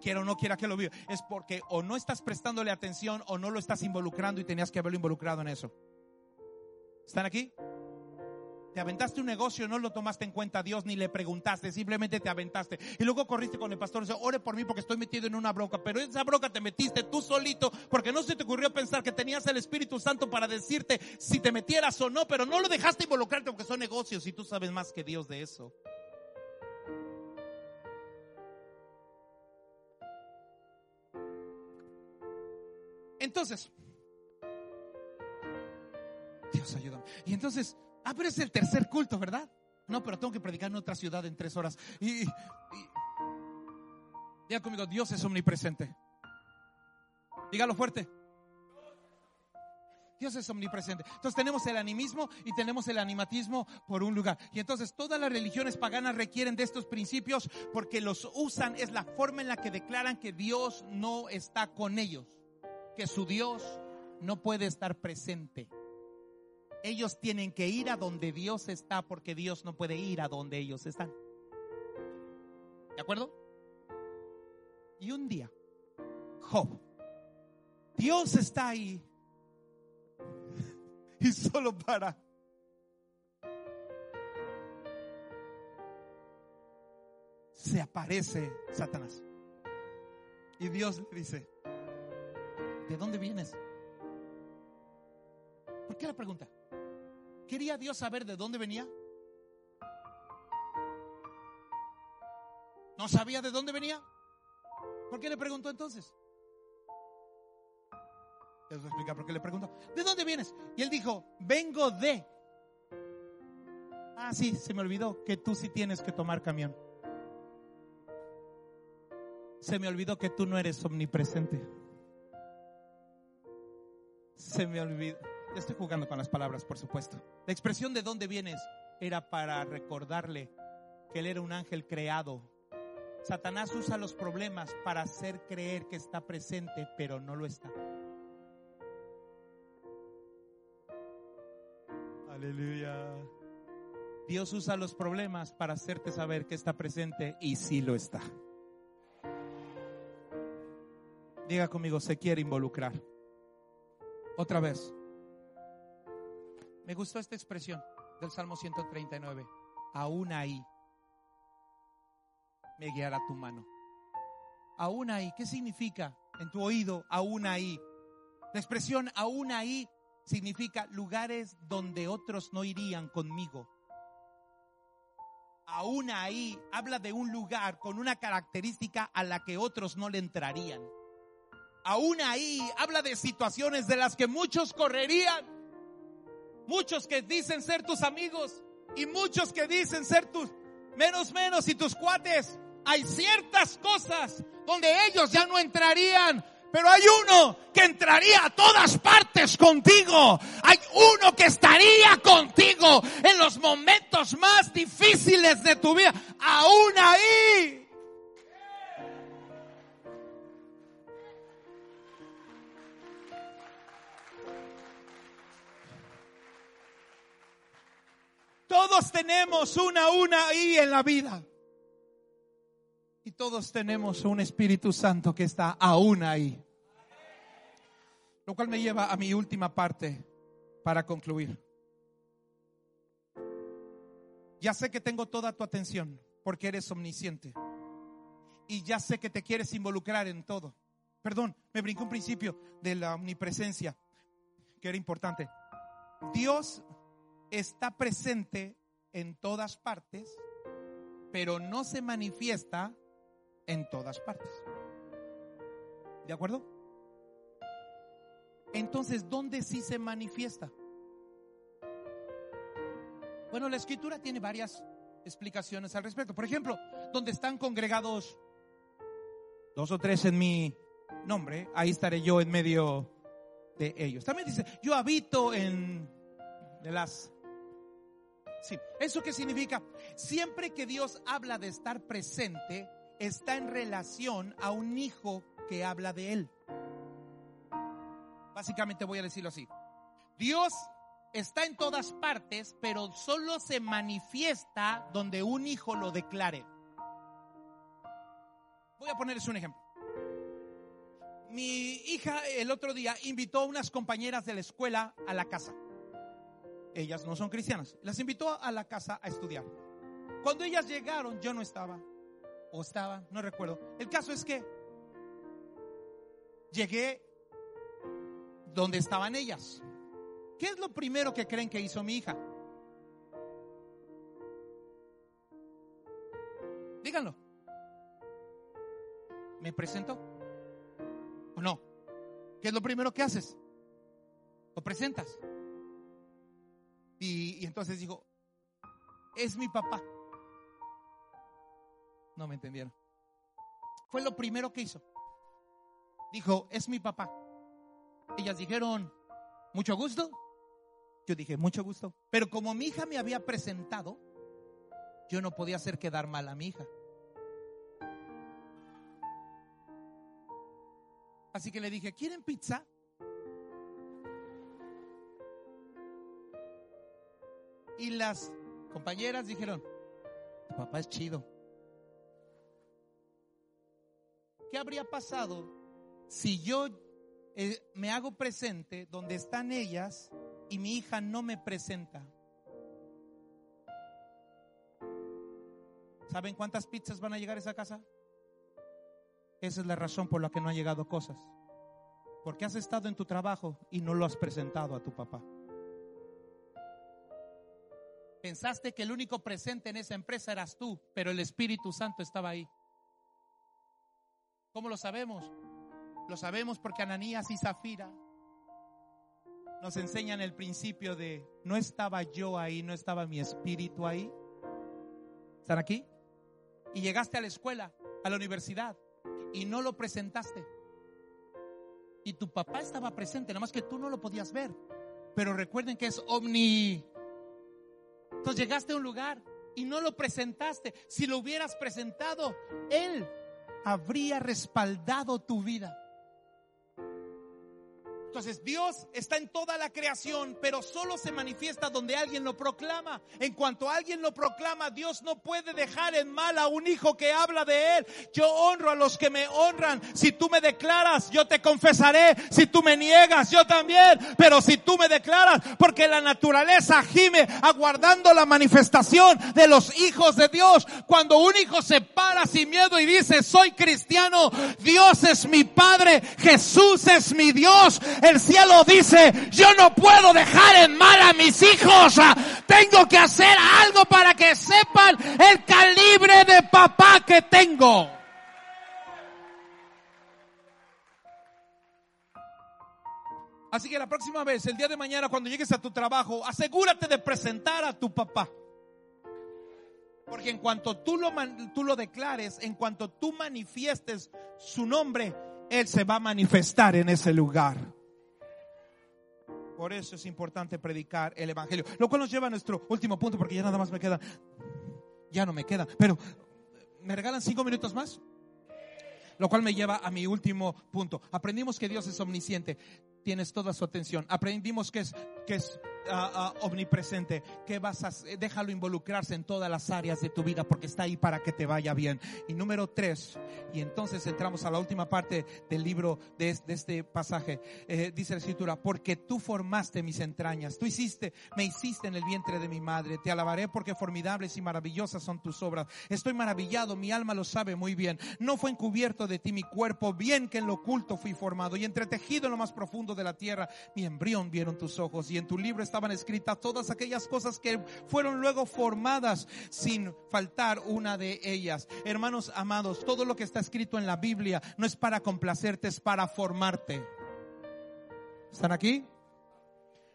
quiera o no quiera que lo viva, es porque o no estás prestándole atención o no lo estás involucrando y tenías que haberlo involucrado en eso. ¿Están aquí? Te aventaste un negocio, no lo tomaste en cuenta a Dios ni le preguntaste, simplemente te aventaste. Y luego corriste con el pastor y dice, ore por mí porque estoy metido en una bronca. Pero esa bronca te metiste tú solito porque no se te ocurrió pensar que tenías el Espíritu Santo para decirte si te metieras o no, pero no lo dejaste involucrarte porque son negocios y tú sabes más que Dios de eso. Entonces, Dios ayúdame. Y entonces, Ah, pero es el tercer culto, ¿verdad? No, pero tengo que predicar en otra ciudad en tres horas. Y, diga conmigo, Dios es omnipresente. Dígalo fuerte. Dios es omnipresente. Entonces tenemos el animismo y tenemos el animatismo por un lugar. Y entonces todas las religiones paganas requieren de estos principios porque los usan, es la forma en la que declaran que Dios no está con ellos, que su Dios no puede estar presente. Ellos tienen que ir a donde Dios está porque Dios no puede ir a donde ellos están. ¿De acuerdo? Y un día, Job, Dios está ahí y solo para se aparece Satanás. Y Dios le dice, ¿de dónde vienes? ¿Por qué la pregunta? ¿Quería Dios saber de dónde venía? ¿No sabía de dónde venía? ¿Por qué le preguntó entonces? Les voy a explicar por qué le preguntó. ¿De dónde vienes? Y él dijo, vengo de. Ah, sí, se me olvidó que tú sí tienes que tomar camión. Se me olvidó que tú no eres omnipresente. Se me olvidó. Estoy jugando con las palabras, por supuesto. La expresión de dónde vienes era para recordarle que él era un ángel creado. Satanás usa los problemas para hacer creer que está presente, pero no lo está. Aleluya. Dios usa los problemas para hacerte saber que está presente y sí lo está. Diga conmigo, se quiere involucrar. Otra vez. Me gustó esta expresión del Salmo 139. Aún ahí me guiará tu mano. Aún ahí, ¿qué significa? En tu oído, aún ahí. La expresión aún ahí significa lugares donde otros no irían conmigo. Aún ahí habla de un lugar con una característica a la que otros no le entrarían. Aún ahí habla de situaciones de las que muchos correrían. Muchos que dicen ser tus amigos y muchos que dicen ser tus menos menos y tus cuates. Hay ciertas cosas donde ellos ya no entrarían, pero hay uno que entraría a todas partes contigo. Hay uno que estaría contigo en los momentos más difíciles de tu vida. Aún ahí. Todos tenemos una, una ahí en la vida. Y todos tenemos un Espíritu Santo que está aún ahí. Lo cual me lleva a mi última parte para concluir. Ya sé que tengo toda tu atención porque eres omnisciente. Y ya sé que te quieres involucrar en todo. Perdón, me brinqué un principio de la omnipresencia que era importante. Dios está presente en todas partes, pero no se manifiesta en todas partes. ¿De acuerdo? Entonces, ¿dónde sí se manifiesta? Bueno, la escritura tiene varias explicaciones al respecto. Por ejemplo, donde están congregados dos o tres en mi nombre, ahí estaré yo en medio de ellos. También dice, yo habito en las Sí, ¿eso qué significa? Siempre que Dios habla de estar presente, está en relación a un hijo que habla de él. Básicamente voy a decirlo así. Dios está en todas partes, pero solo se manifiesta donde un hijo lo declare. Voy a ponerles un ejemplo. Mi hija el otro día invitó a unas compañeras de la escuela a la casa ellas no son cristianas. Las invitó a la casa a estudiar. Cuando ellas llegaron, yo no estaba. O estaba, no recuerdo. El caso es que llegué donde estaban ellas. ¿Qué es lo primero que creen que hizo mi hija? Díganlo. ¿Me presento? ¿O no? ¿Qué es lo primero que haces? ¿Lo presentas? Y, entonces dijo, es mi papá. No me entendieron. Fue lo primero que hizo. Dijo, es mi papá. Ellas dijeron, mucho gusto. Yo dije, mucho gusto. Pero como mi hija me había presentado, yo no podía hacer quedar mal a mi hija. Así que le dije, ¿quieren pizza? Y las compañeras dijeron, tu papá es chido. ¿Qué habría pasado si yo eh, me hago presente donde están ellas y mi hija no me presenta? ¿Saben cuántas pizzas van a llegar a esa casa? Esa es la razón por la que no han llegado cosas. Porque has estado en tu trabajo y no lo has presentado a tu papá. Pensaste que el único presente en esa empresa eras tú, pero el Espíritu Santo estaba ahí. ¿Cómo lo sabemos? Lo sabemos porque Ananías y Zafira nos enseñan el principio de no estaba yo ahí, no estaba mi espíritu ahí. ¿Están aquí? Y llegaste a la escuela, a la universidad, y no lo presentaste. Y tu papá estaba presente, nada más que tú no lo podías ver. Pero recuerden que es omni. Entonces llegaste a un lugar y no lo presentaste. Si lo hubieras presentado, Él habría respaldado tu vida. Entonces Dios está en toda la creación, pero solo se manifiesta donde alguien lo proclama. En cuanto alguien lo proclama, Dios no puede dejar en mal a un hijo que habla de él. Yo honro a los que me honran. Si tú me declaras, yo te confesaré. Si tú me niegas, yo también. Pero si tú me declaras, porque la naturaleza gime aguardando la manifestación de los hijos de Dios. Cuando un hijo se para sin miedo y dice, soy cristiano, Dios es mi Padre, Jesús es mi Dios el cielo dice, yo no puedo dejar en mal a mis hijos. Tengo que hacer algo para que sepan el calibre de papá que tengo. Así que la próxima vez, el día de mañana, cuando llegues a tu trabajo, asegúrate de presentar a tu papá. Porque en cuanto tú lo, tú lo declares, en cuanto tú manifiestes su nombre, Él se va a manifestar en ese lugar. Por eso es importante predicar el Evangelio. Lo cual nos lleva a nuestro último punto, porque ya nada más me queda. Ya no me queda. Pero, ¿me regalan cinco minutos más? Lo cual me lleva a mi último punto. Aprendimos que Dios es omnisciente. Tienes toda su atención. Aprendimos que es, que es omnipresente, que vas a, déjalo involucrarse en todas las áreas de tu vida porque está ahí para que te vaya bien. Y número tres, y entonces entramos a la última parte del libro de, este pasaje, eh, dice la escritura, porque tú formaste mis entrañas, tú hiciste, me hiciste en el vientre de mi madre, te alabaré porque formidables y maravillosas son tus obras. Estoy maravillado, mi alma lo sabe muy bien. No fue encubierto de ti mi cuerpo, bien que en lo oculto fui formado y entretejido en lo más profundo de la tierra, mi embrión vieron tus ojos y en tu libro estaban escritas todas aquellas cosas que fueron luego formadas sin faltar una de ellas. Hermanos amados, todo lo que está escrito en la Biblia no es para complacerte, es para formarte. ¿Están aquí?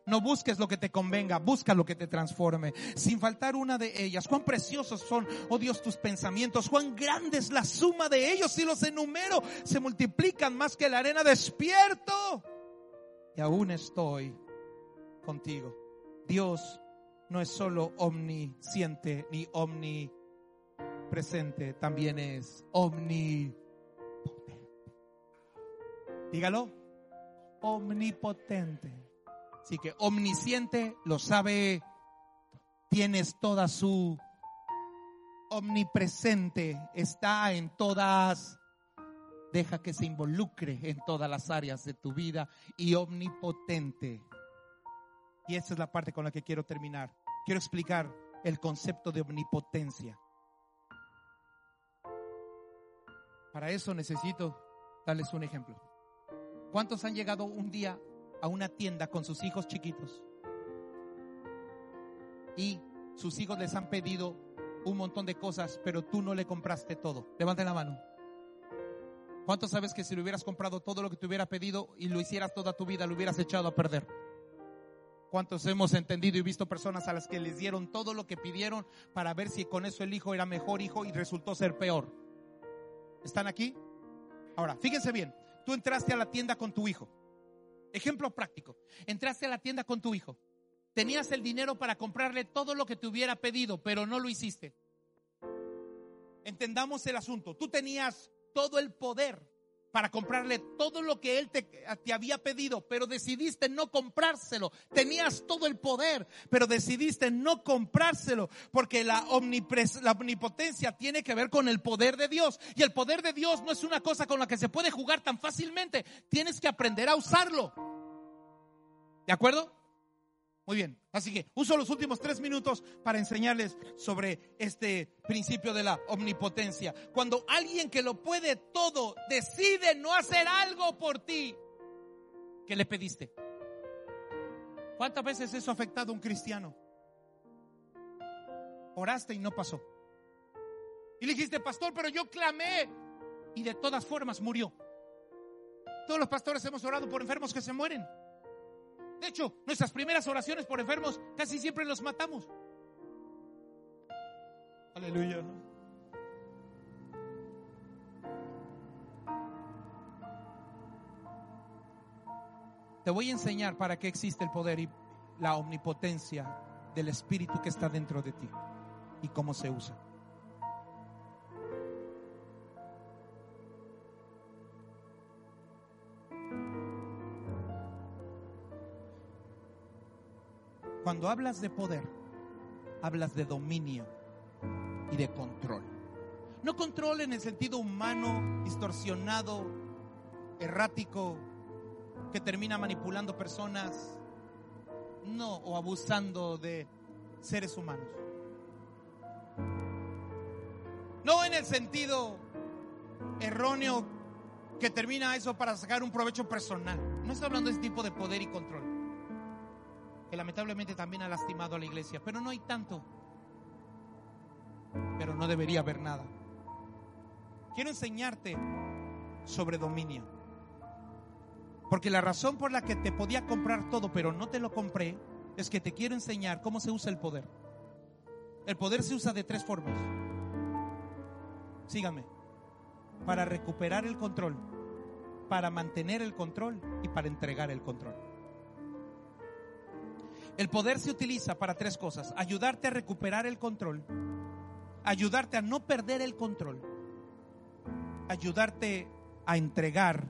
No busques lo que te convenga, busca lo que te transforme, sin faltar una de ellas. Cuán preciosos son, oh Dios, tus pensamientos, cuán grande es la suma de ellos, si los enumero, se multiplican más que la arena despierto. Y aún estoy contigo. Dios no es solo omnisciente ni omnipresente, también es omnipotente. Dígalo, omnipotente. Así que omnisciente lo sabe, tienes toda su omnipresente, está en todas, deja que se involucre en todas las áreas de tu vida y omnipotente y esta es la parte con la que quiero terminar. Quiero explicar el concepto de omnipotencia. Para eso necesito darles un ejemplo. ¿Cuántos han llegado un día a una tienda con sus hijos chiquitos? Y sus hijos les han pedido un montón de cosas, pero tú no le compraste todo. Levanten la mano. ¿Cuántos sabes que si le hubieras comprado todo lo que te hubiera pedido y lo hicieras toda tu vida, lo hubieras echado a perder? ¿Cuántos hemos entendido y visto personas a las que les dieron todo lo que pidieron para ver si con eso el hijo era mejor hijo y resultó ser peor? ¿Están aquí? Ahora, fíjense bien, tú entraste a la tienda con tu hijo. Ejemplo práctico, entraste a la tienda con tu hijo. Tenías el dinero para comprarle todo lo que te hubiera pedido, pero no lo hiciste. Entendamos el asunto. Tú tenías todo el poder para comprarle todo lo que él te, había pedido, pero decidiste no comprárselo. Tenías todo el poder, pero decidiste no comprárselo, porque la, la omnipotencia tiene que ver con el poder de Dios. Y el poder de Dios no es una cosa con la que se puede jugar tan fácilmente. Tienes que aprender a usarlo. ¿De acuerdo? Muy bien, así que uso los últimos tres minutos para enseñarles sobre este principio de la omnipotencia. Cuando alguien que lo puede todo decide no hacer algo por ti, ¿qué le pediste? ¿Cuántas veces eso ha afectado a un cristiano? Oraste y no pasó. Y le dijiste, pastor, pero yo clamé y de todas formas murió. Todos los pastores hemos orado por enfermos que se mueren. De hecho, nuestras primeras oraciones por enfermos casi siempre los matamos. Aleluya. Te voy a enseñar para qué existe el poder y la omnipotencia del Espíritu que está dentro de ti y cómo se usa. Cuando hablas de poder, hablas de dominio y de control. No control en el sentido humano, distorsionado, errático, que termina manipulando personas, no, o abusando de seres humanos. No en el sentido erróneo que termina eso para sacar un provecho personal. No estoy hablando de ese tipo de poder y control, lamentablemente también ha lastimado a la iglesia, pero no hay tanto. Pero no debería haber nada. Quiero enseñarte sobre dominio. Porque la razón por la que te podía comprar todo, pero no te lo compré, es que te quiero enseñar cómo se usa el poder. El poder se usa de tres formas. Síganme. Para recuperar el control, para mantener el control y para entregar el control. El poder se utiliza para tres cosas. Ayudarte a recuperar el control, ayudarte a no perder el control, ayudarte a entregar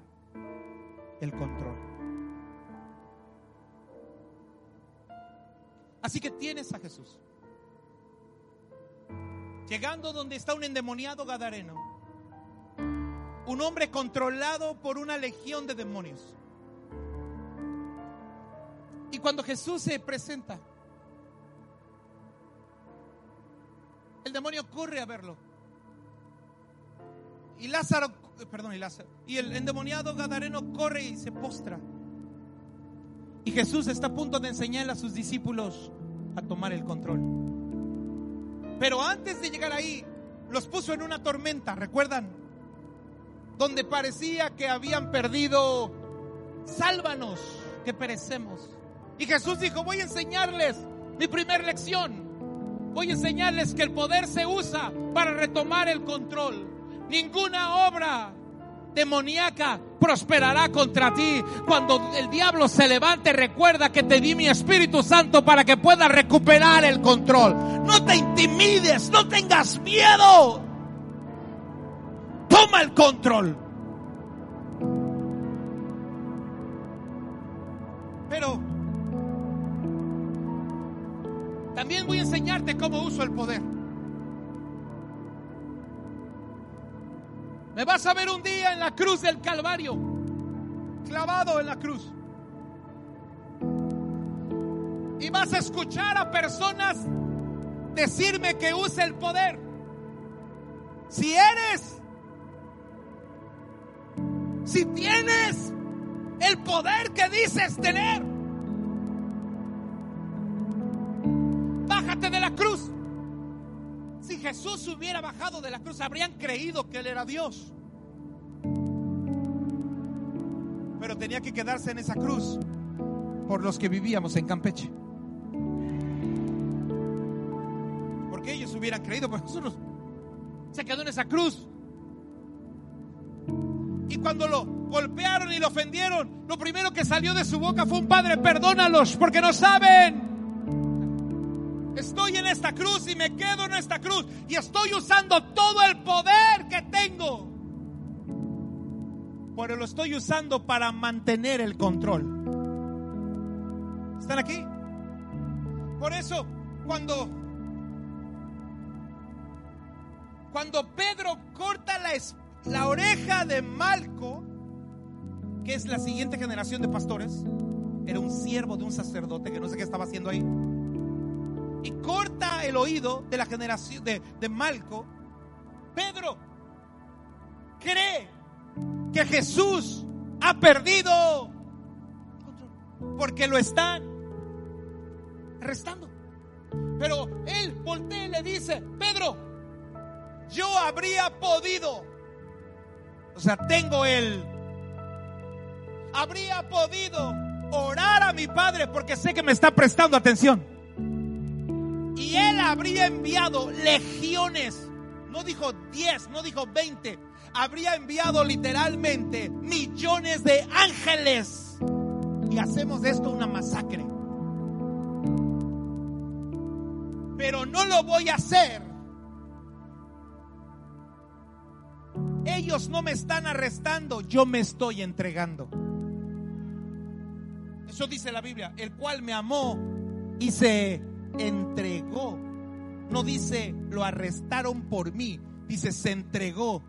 el control. Así que tienes a Jesús. Llegando donde está un endemoniado gadareno. Un hombre controlado por una legión de demonios. Y cuando Jesús se presenta, el demonio corre a verlo. Y Lázaro, perdón, y Lázaro, y el endemoniado gadareno corre y se postra. Y Jesús está a punto de enseñarle a sus discípulos a tomar el control. Pero antes de llegar ahí, los puso en una tormenta, ¿recuerdan? Donde parecía que habían perdido, sálvanos, que perecemos. Y Jesús dijo, voy a enseñarles mi primera lección. Voy a enseñarles que el poder se usa para retomar el control. Ninguna obra demoníaca prosperará contra ti. Cuando el diablo se levante, recuerda que te di mi Espíritu Santo para que puedas recuperar el control. No te intimides, no tengas miedo. Toma el control. Enseñarte cómo uso el poder. Me vas a ver un día en la cruz del Calvario, clavado en la cruz. Y vas a escuchar a personas decirme que use el poder. Si eres, si tienes el poder que dices tener, de la cruz. Si Jesús hubiera bajado de la cruz, habrían creído que Él era Dios. Pero tenía que quedarse en esa cruz por los que vivíamos en Campeche. Porque ellos hubieran creído, pero Jesús se quedó en esa cruz. Y cuando lo golpearon y lo ofendieron, lo primero que salió de su boca fue un padre, perdónalos porque no saben. Estoy en esta cruz y me quedo en esta cruz y estoy usando todo el poder que tengo. Pero lo estoy usando para mantener el control. ¿Están aquí? Por eso, cuando cuando Pedro corta la, la oreja de Malco, que es la siguiente generación de pastores, era un siervo de un sacerdote que no sé qué estaba haciendo ahí y corta el oído de la generación de, de Malco, Pedro cree que Jesús ha perdido porque lo están arrestando. Pero él voltea y le dice, Pedro, yo habría podido, o sea, tengo él, habría podido orar a mi padre porque sé que me está prestando atención. Y él habría enviado legiones. No dijo 10, no dijo 20. Habría enviado literalmente millones de ángeles. y hacemos esto una masacre. Pero no lo voy a hacer. Ellos no me están arrestando, yo me estoy entregando. Eso dice la Biblia, el cual me amó y se entregó. No dice lo arrestaron por mí, dice se entregó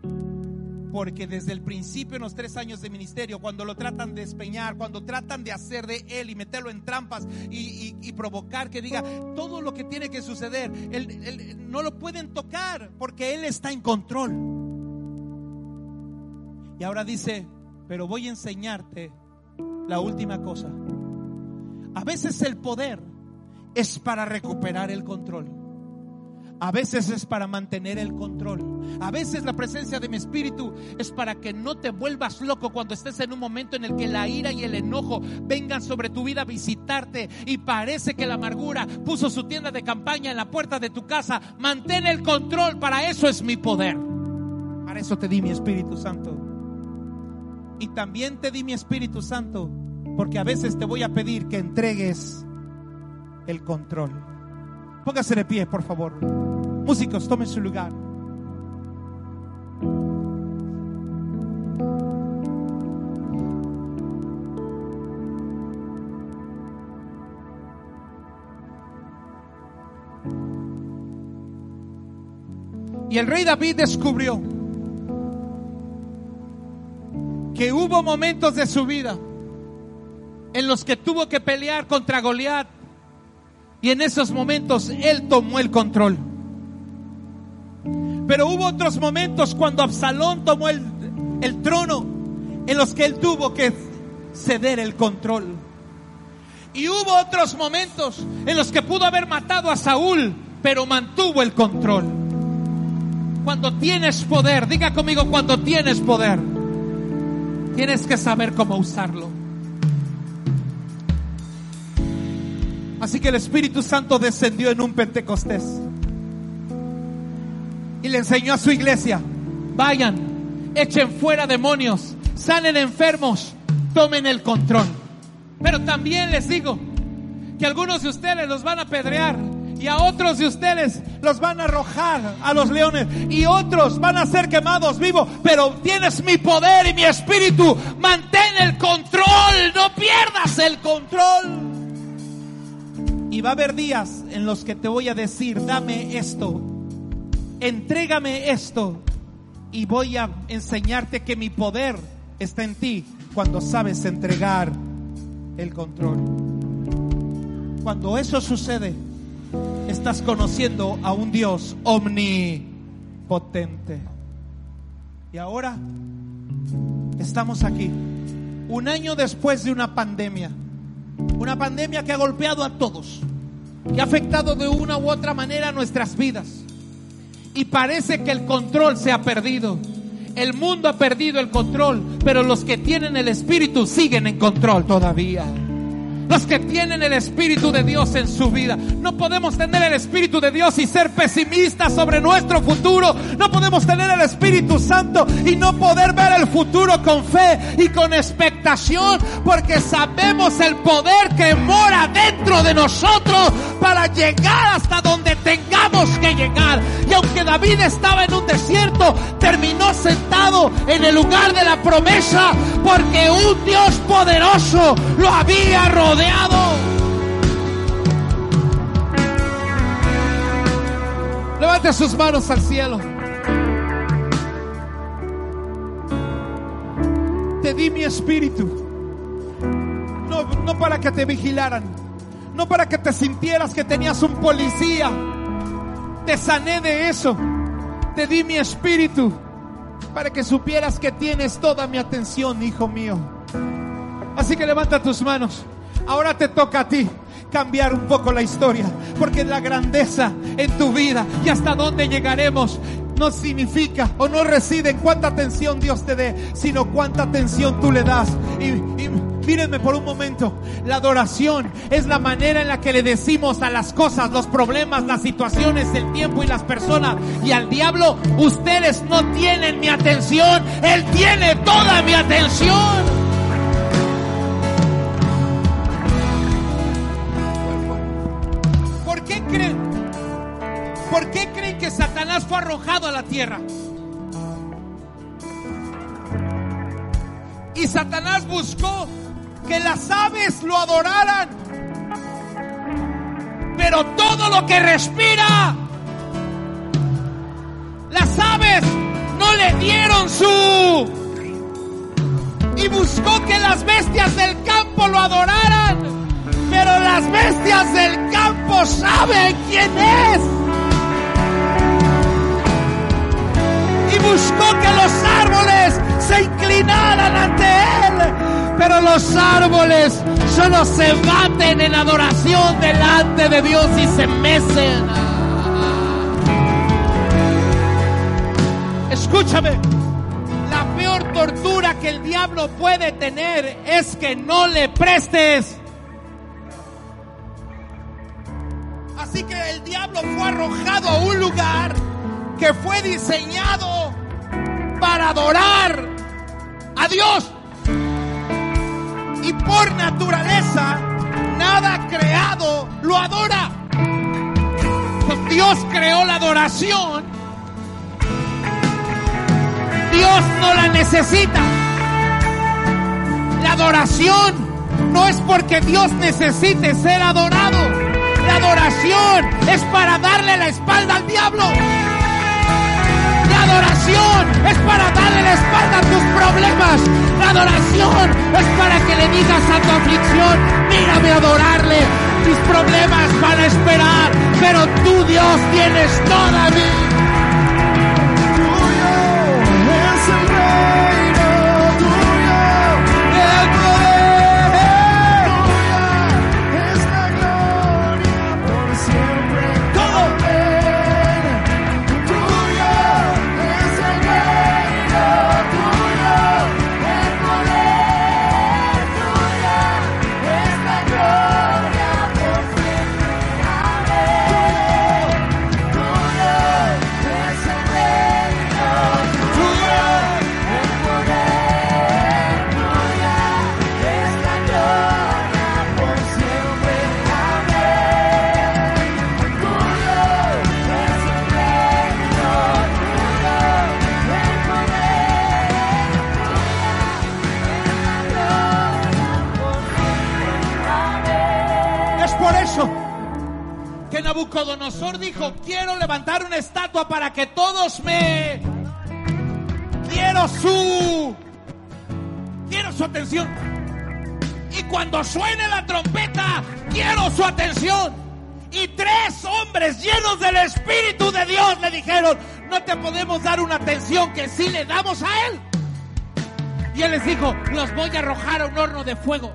porque desde el principio en los tres años de ministerio, cuando lo tratan de despeñar, cuando tratan de hacer de él y meterlo en trampas y, provocar que diga todo lo que tiene que suceder, él, no lo pueden tocar porque él está en control. Y ahora dice, pero voy a enseñarte la última cosa. A veces el poder es para recuperar el control. A veces es para mantener el control. A veces la presencia de mi espíritu es para que no te vuelvas loco cuando estés en un momento en el que la ira y el enojo vengan sobre tu vida a visitarte y parece que la amargura puso su tienda de campaña en la puerta de tu casa. Mantén el control, para eso es mi poder. Para eso te di mi Espíritu Santo. Y también te di mi Espíritu Santo porque a veces te voy a pedir que entregues el control. Póngase de pie, por favor. Músicos, tomen su lugar. Y el rey David descubrió que hubo momentos de su vida en los que tuvo que pelear contra Goliat y en esos momentos Él tomó el control. Pero hubo otros momentos cuando Absalón tomó el, trono en los que Él tuvo que ceder el control. Y hubo otros momentos en los que pudo haber matado a Saúl, pero mantuvo el control. Cuando tienes poder, diga conmigo, cuando tienes poder, tienes que saber cómo usarlo. Así que el Espíritu Santo descendió en un Pentecostés y le enseñó a su iglesia, vayan, echen fuera demonios, salen enfermos, tomen el control. Pero también les digo que algunos de ustedes los van a pedrear y a otros de ustedes los van a arrojar a los leones y otros van a ser quemados vivos, pero tienes mi poder y mi espíritu, mantén el control, no pierdas el control. Y va a haber días en los que te voy a decir, dame esto, entrégame esto y voy a enseñarte que mi poder está en ti cuando sabes entregar el control. Cuando eso sucede, estás conociendo a un Dios omnipotente. Y ahora estamos aquí, un año después de una pandemia una pandemia que ha golpeado a todos, que ha afectado de una u otra manera nuestras vidas. Y parece que el control se ha perdido. El mundo ha perdido el control, pero los que tienen el Espíritu siguen en control todavía los que tienen el Espíritu de Dios en su vida. No podemos tener el Espíritu de Dios y ser pesimistas sobre nuestro futuro. No podemos tener el Espíritu Santo y no poder ver el futuro con fe y con porque sabemos el poder que mora dentro de nosotros para llegar hasta donde tengamos que llegar. Y aunque David estaba en un desierto, terminó sentado en el lugar de la promesa, porque un Dios poderoso lo había rodeado Levante sus manos al cielo. Te di mi espíritu. No, no para que te vigilaran. No para que te sintieras que tenías un policía. Te sané de eso. Te di mi espíritu para que supieras que tienes toda mi atención, hijo mío. Así que levanta tus manos. Ahora te toca a ti cambiar un poco la historia, porque la grandeza en tu vida y hasta dónde llegaremos no significa o no reside en cuánta atención Dios te dé, sino cuánta atención tú le das. Y, y mírenme por un momento, la adoración es la manera en la que le decimos a las cosas, los problemas, las situaciones, el tiempo y las personas y al diablo, ustedes no tienen mi atención, Él tiene toda mi atención. ¿Por qué creen? ¿Por qué creen? Satanás fue arrojado a la tierra. Y Satanás buscó que las aves lo adoraran. Pero todo lo que respira, las aves no le dieron su... Y buscó que las bestias del campo lo adoraran. Pero las bestias del campo saben quién es. Buscó que los árboles se inclinaran ante él. Pero los árboles solo se baten en adoración delante de Dios y se mecen. Escúchame, la peor tortura que el diablo puede tener es que no le prestes. Así que el diablo fue arrojado a un lugar que fue diseñado para adorar a Dios. Y por naturaleza, nada creado lo adora. Pues Dios creó la adoración. Dios no la necesita. La adoración no es porque Dios necesite ser adorado. La adoración es para darle la espalda al diablo. Adoración es para darle la espalda a tus problemas. La adoración es para que le digas a tu aflicción, mírame adorarle. Tus problemas van a esperar, pero tú Dios tienes toda mi. Nabucodonosor dijo, quiero levantar una estatua para que todos me... Quiero su... Quiero su atención. Y cuando suene la trompeta, quiero su atención. Y tres hombres llenos del Espíritu de Dios le dijeron, no te podemos dar una atención que sí le damos a Él. Y Él les dijo, los voy a arrojar a un horno de fuego.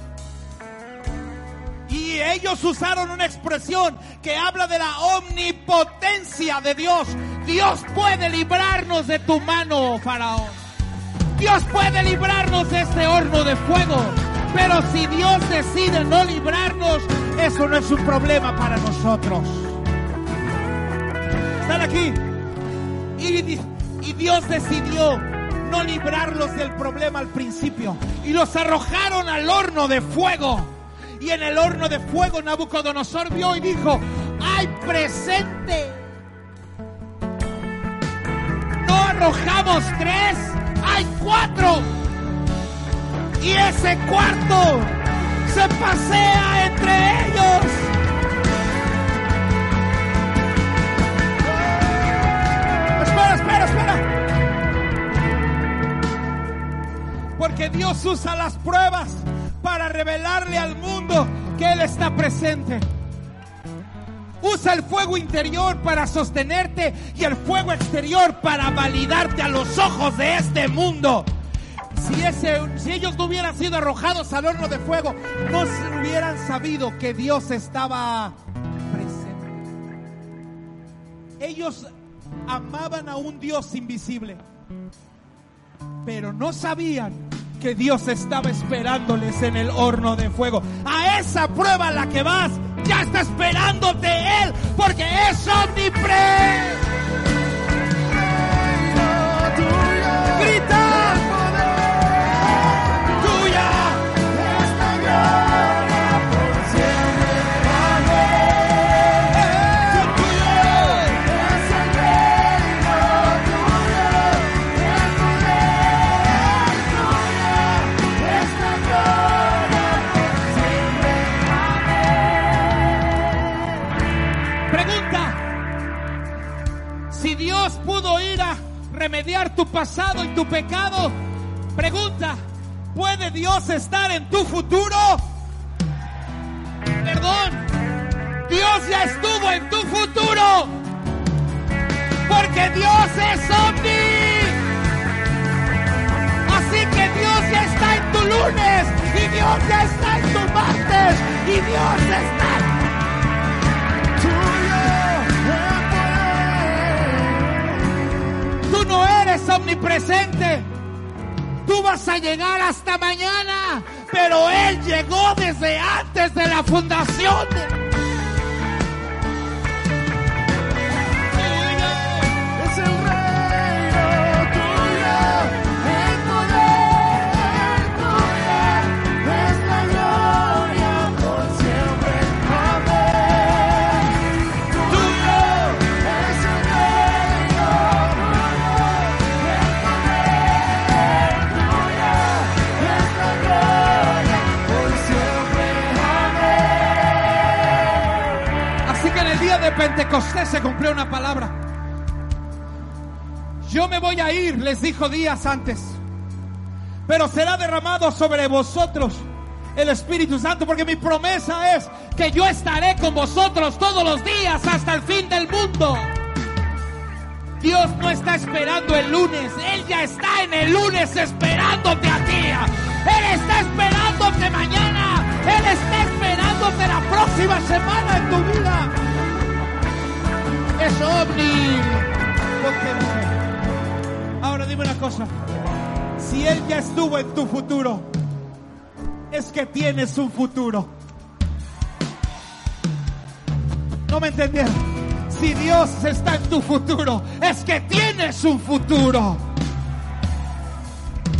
Y ellos usaron una expresión que habla de la omnipotencia de Dios. Dios puede librarnos de tu mano, Faraón. Dios puede librarnos de este horno de fuego. Pero si Dios decide no librarnos, eso no es un problema para nosotros. Están aquí. Y, y Dios decidió no librarlos del problema al principio. Y los arrojaron al horno de fuego. Y en el horno de fuego Nabucodonosor vio y dijo, hay presente. No arrojamos tres, hay cuatro. Y ese cuarto se pasea entre ellos. Espera, espera, espera. Porque Dios usa las pruebas para revelarle al mundo que Él está presente. Usa el fuego interior para sostenerte y el fuego exterior para validarte a los ojos de este mundo. Si, ellos no hubieran sido arrojados al horno de fuego, no se hubieran sabido que Dios estaba presente. Ellos amaban a un Dios invisible, pero no sabían que Dios estaba esperándoles en el horno de fuego. A esa prueba la que vas, ya está esperándote Él, porque es omnipre. Pecado. Pregunta, ¿puede Dios estar en tu futuro? Perdón, Dios ya estuvo en tu futuro. Porque Dios es omni. Así que Dios ya está en tu lunes y Dios ya está en tu martes y Dios está no eres omnipresente. Tú vas a llegar hasta mañana, pero Él llegó desde antes de la fundación. Pentecostés se cumplió una palabra. Yo me voy a ir, les dijo días antes. Pero será derramado sobre vosotros el Espíritu Santo, porque mi promesa es que yo estaré con vosotros todos los días hasta el fin del mundo. Dios no está esperando el lunes, Él ya está en el lunes esperándote a ti. Él está esperándote mañana, Él está esperándote la próxima semana en tu vida. Es omnipotente. Ahora dime una cosa, si Él ya estuvo en tu futuro, es que tienes un futuro. No me entendieron. Si Dios está en tu futuro, es que tienes un futuro.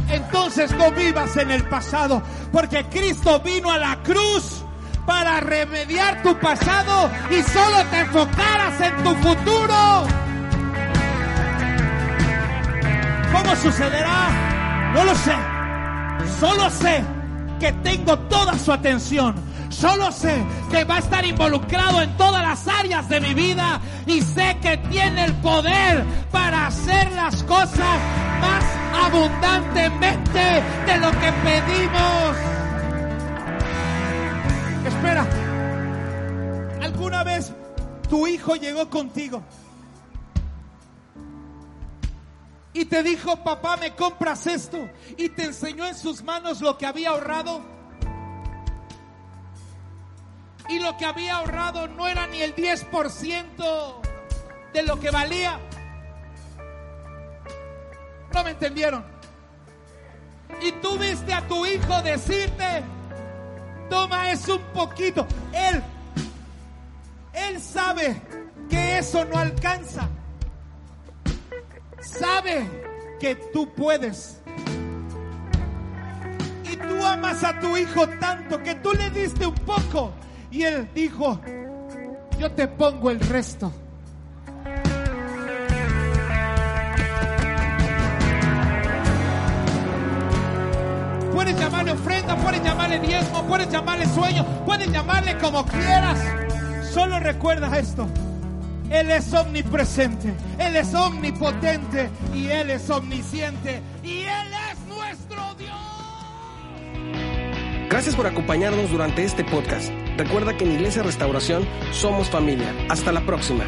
Entonces no vivas en el pasado, porque Cristo vino a la cruz para remediar tu pasado y solo te enfocaras en tu futuro. ¿Cómo sucederá? No lo sé. Solo sé que tengo toda su atención. Solo sé que va a estar involucrado en todas las áreas de mi vida y sé que tiene el poder para hacer las cosas más abundantemente de lo que pedimos. Espera, ¿alguna vez tu hijo llegó contigo? y te dijo, papá, me compras esto, y te enseñó en sus manos lo que había ahorrado. Y lo que había ahorrado no era ni el 10% de lo que valía. No me entendieron. Y tú viste a tu hijo decirte, toma es un poquito. Él, él sabe que eso no alcanza sabe que tú puedes. Y tú amas a tu hijo tanto que tú le diste un poco. Y él dijo, yo te pongo el resto. Puedes llamarle ofrenda, puedes llamarle diezmo, puedes llamarle sueño, puedes llamarle como quieras. Solo recuerda esto. Él es omnipresente, Él es omnipotente y Él es omnisciente y Él es nuestro Dios. Gracias por acompañarnos durante este podcast. Recuerda que en Iglesia Restauración somos familia. Hasta la próxima.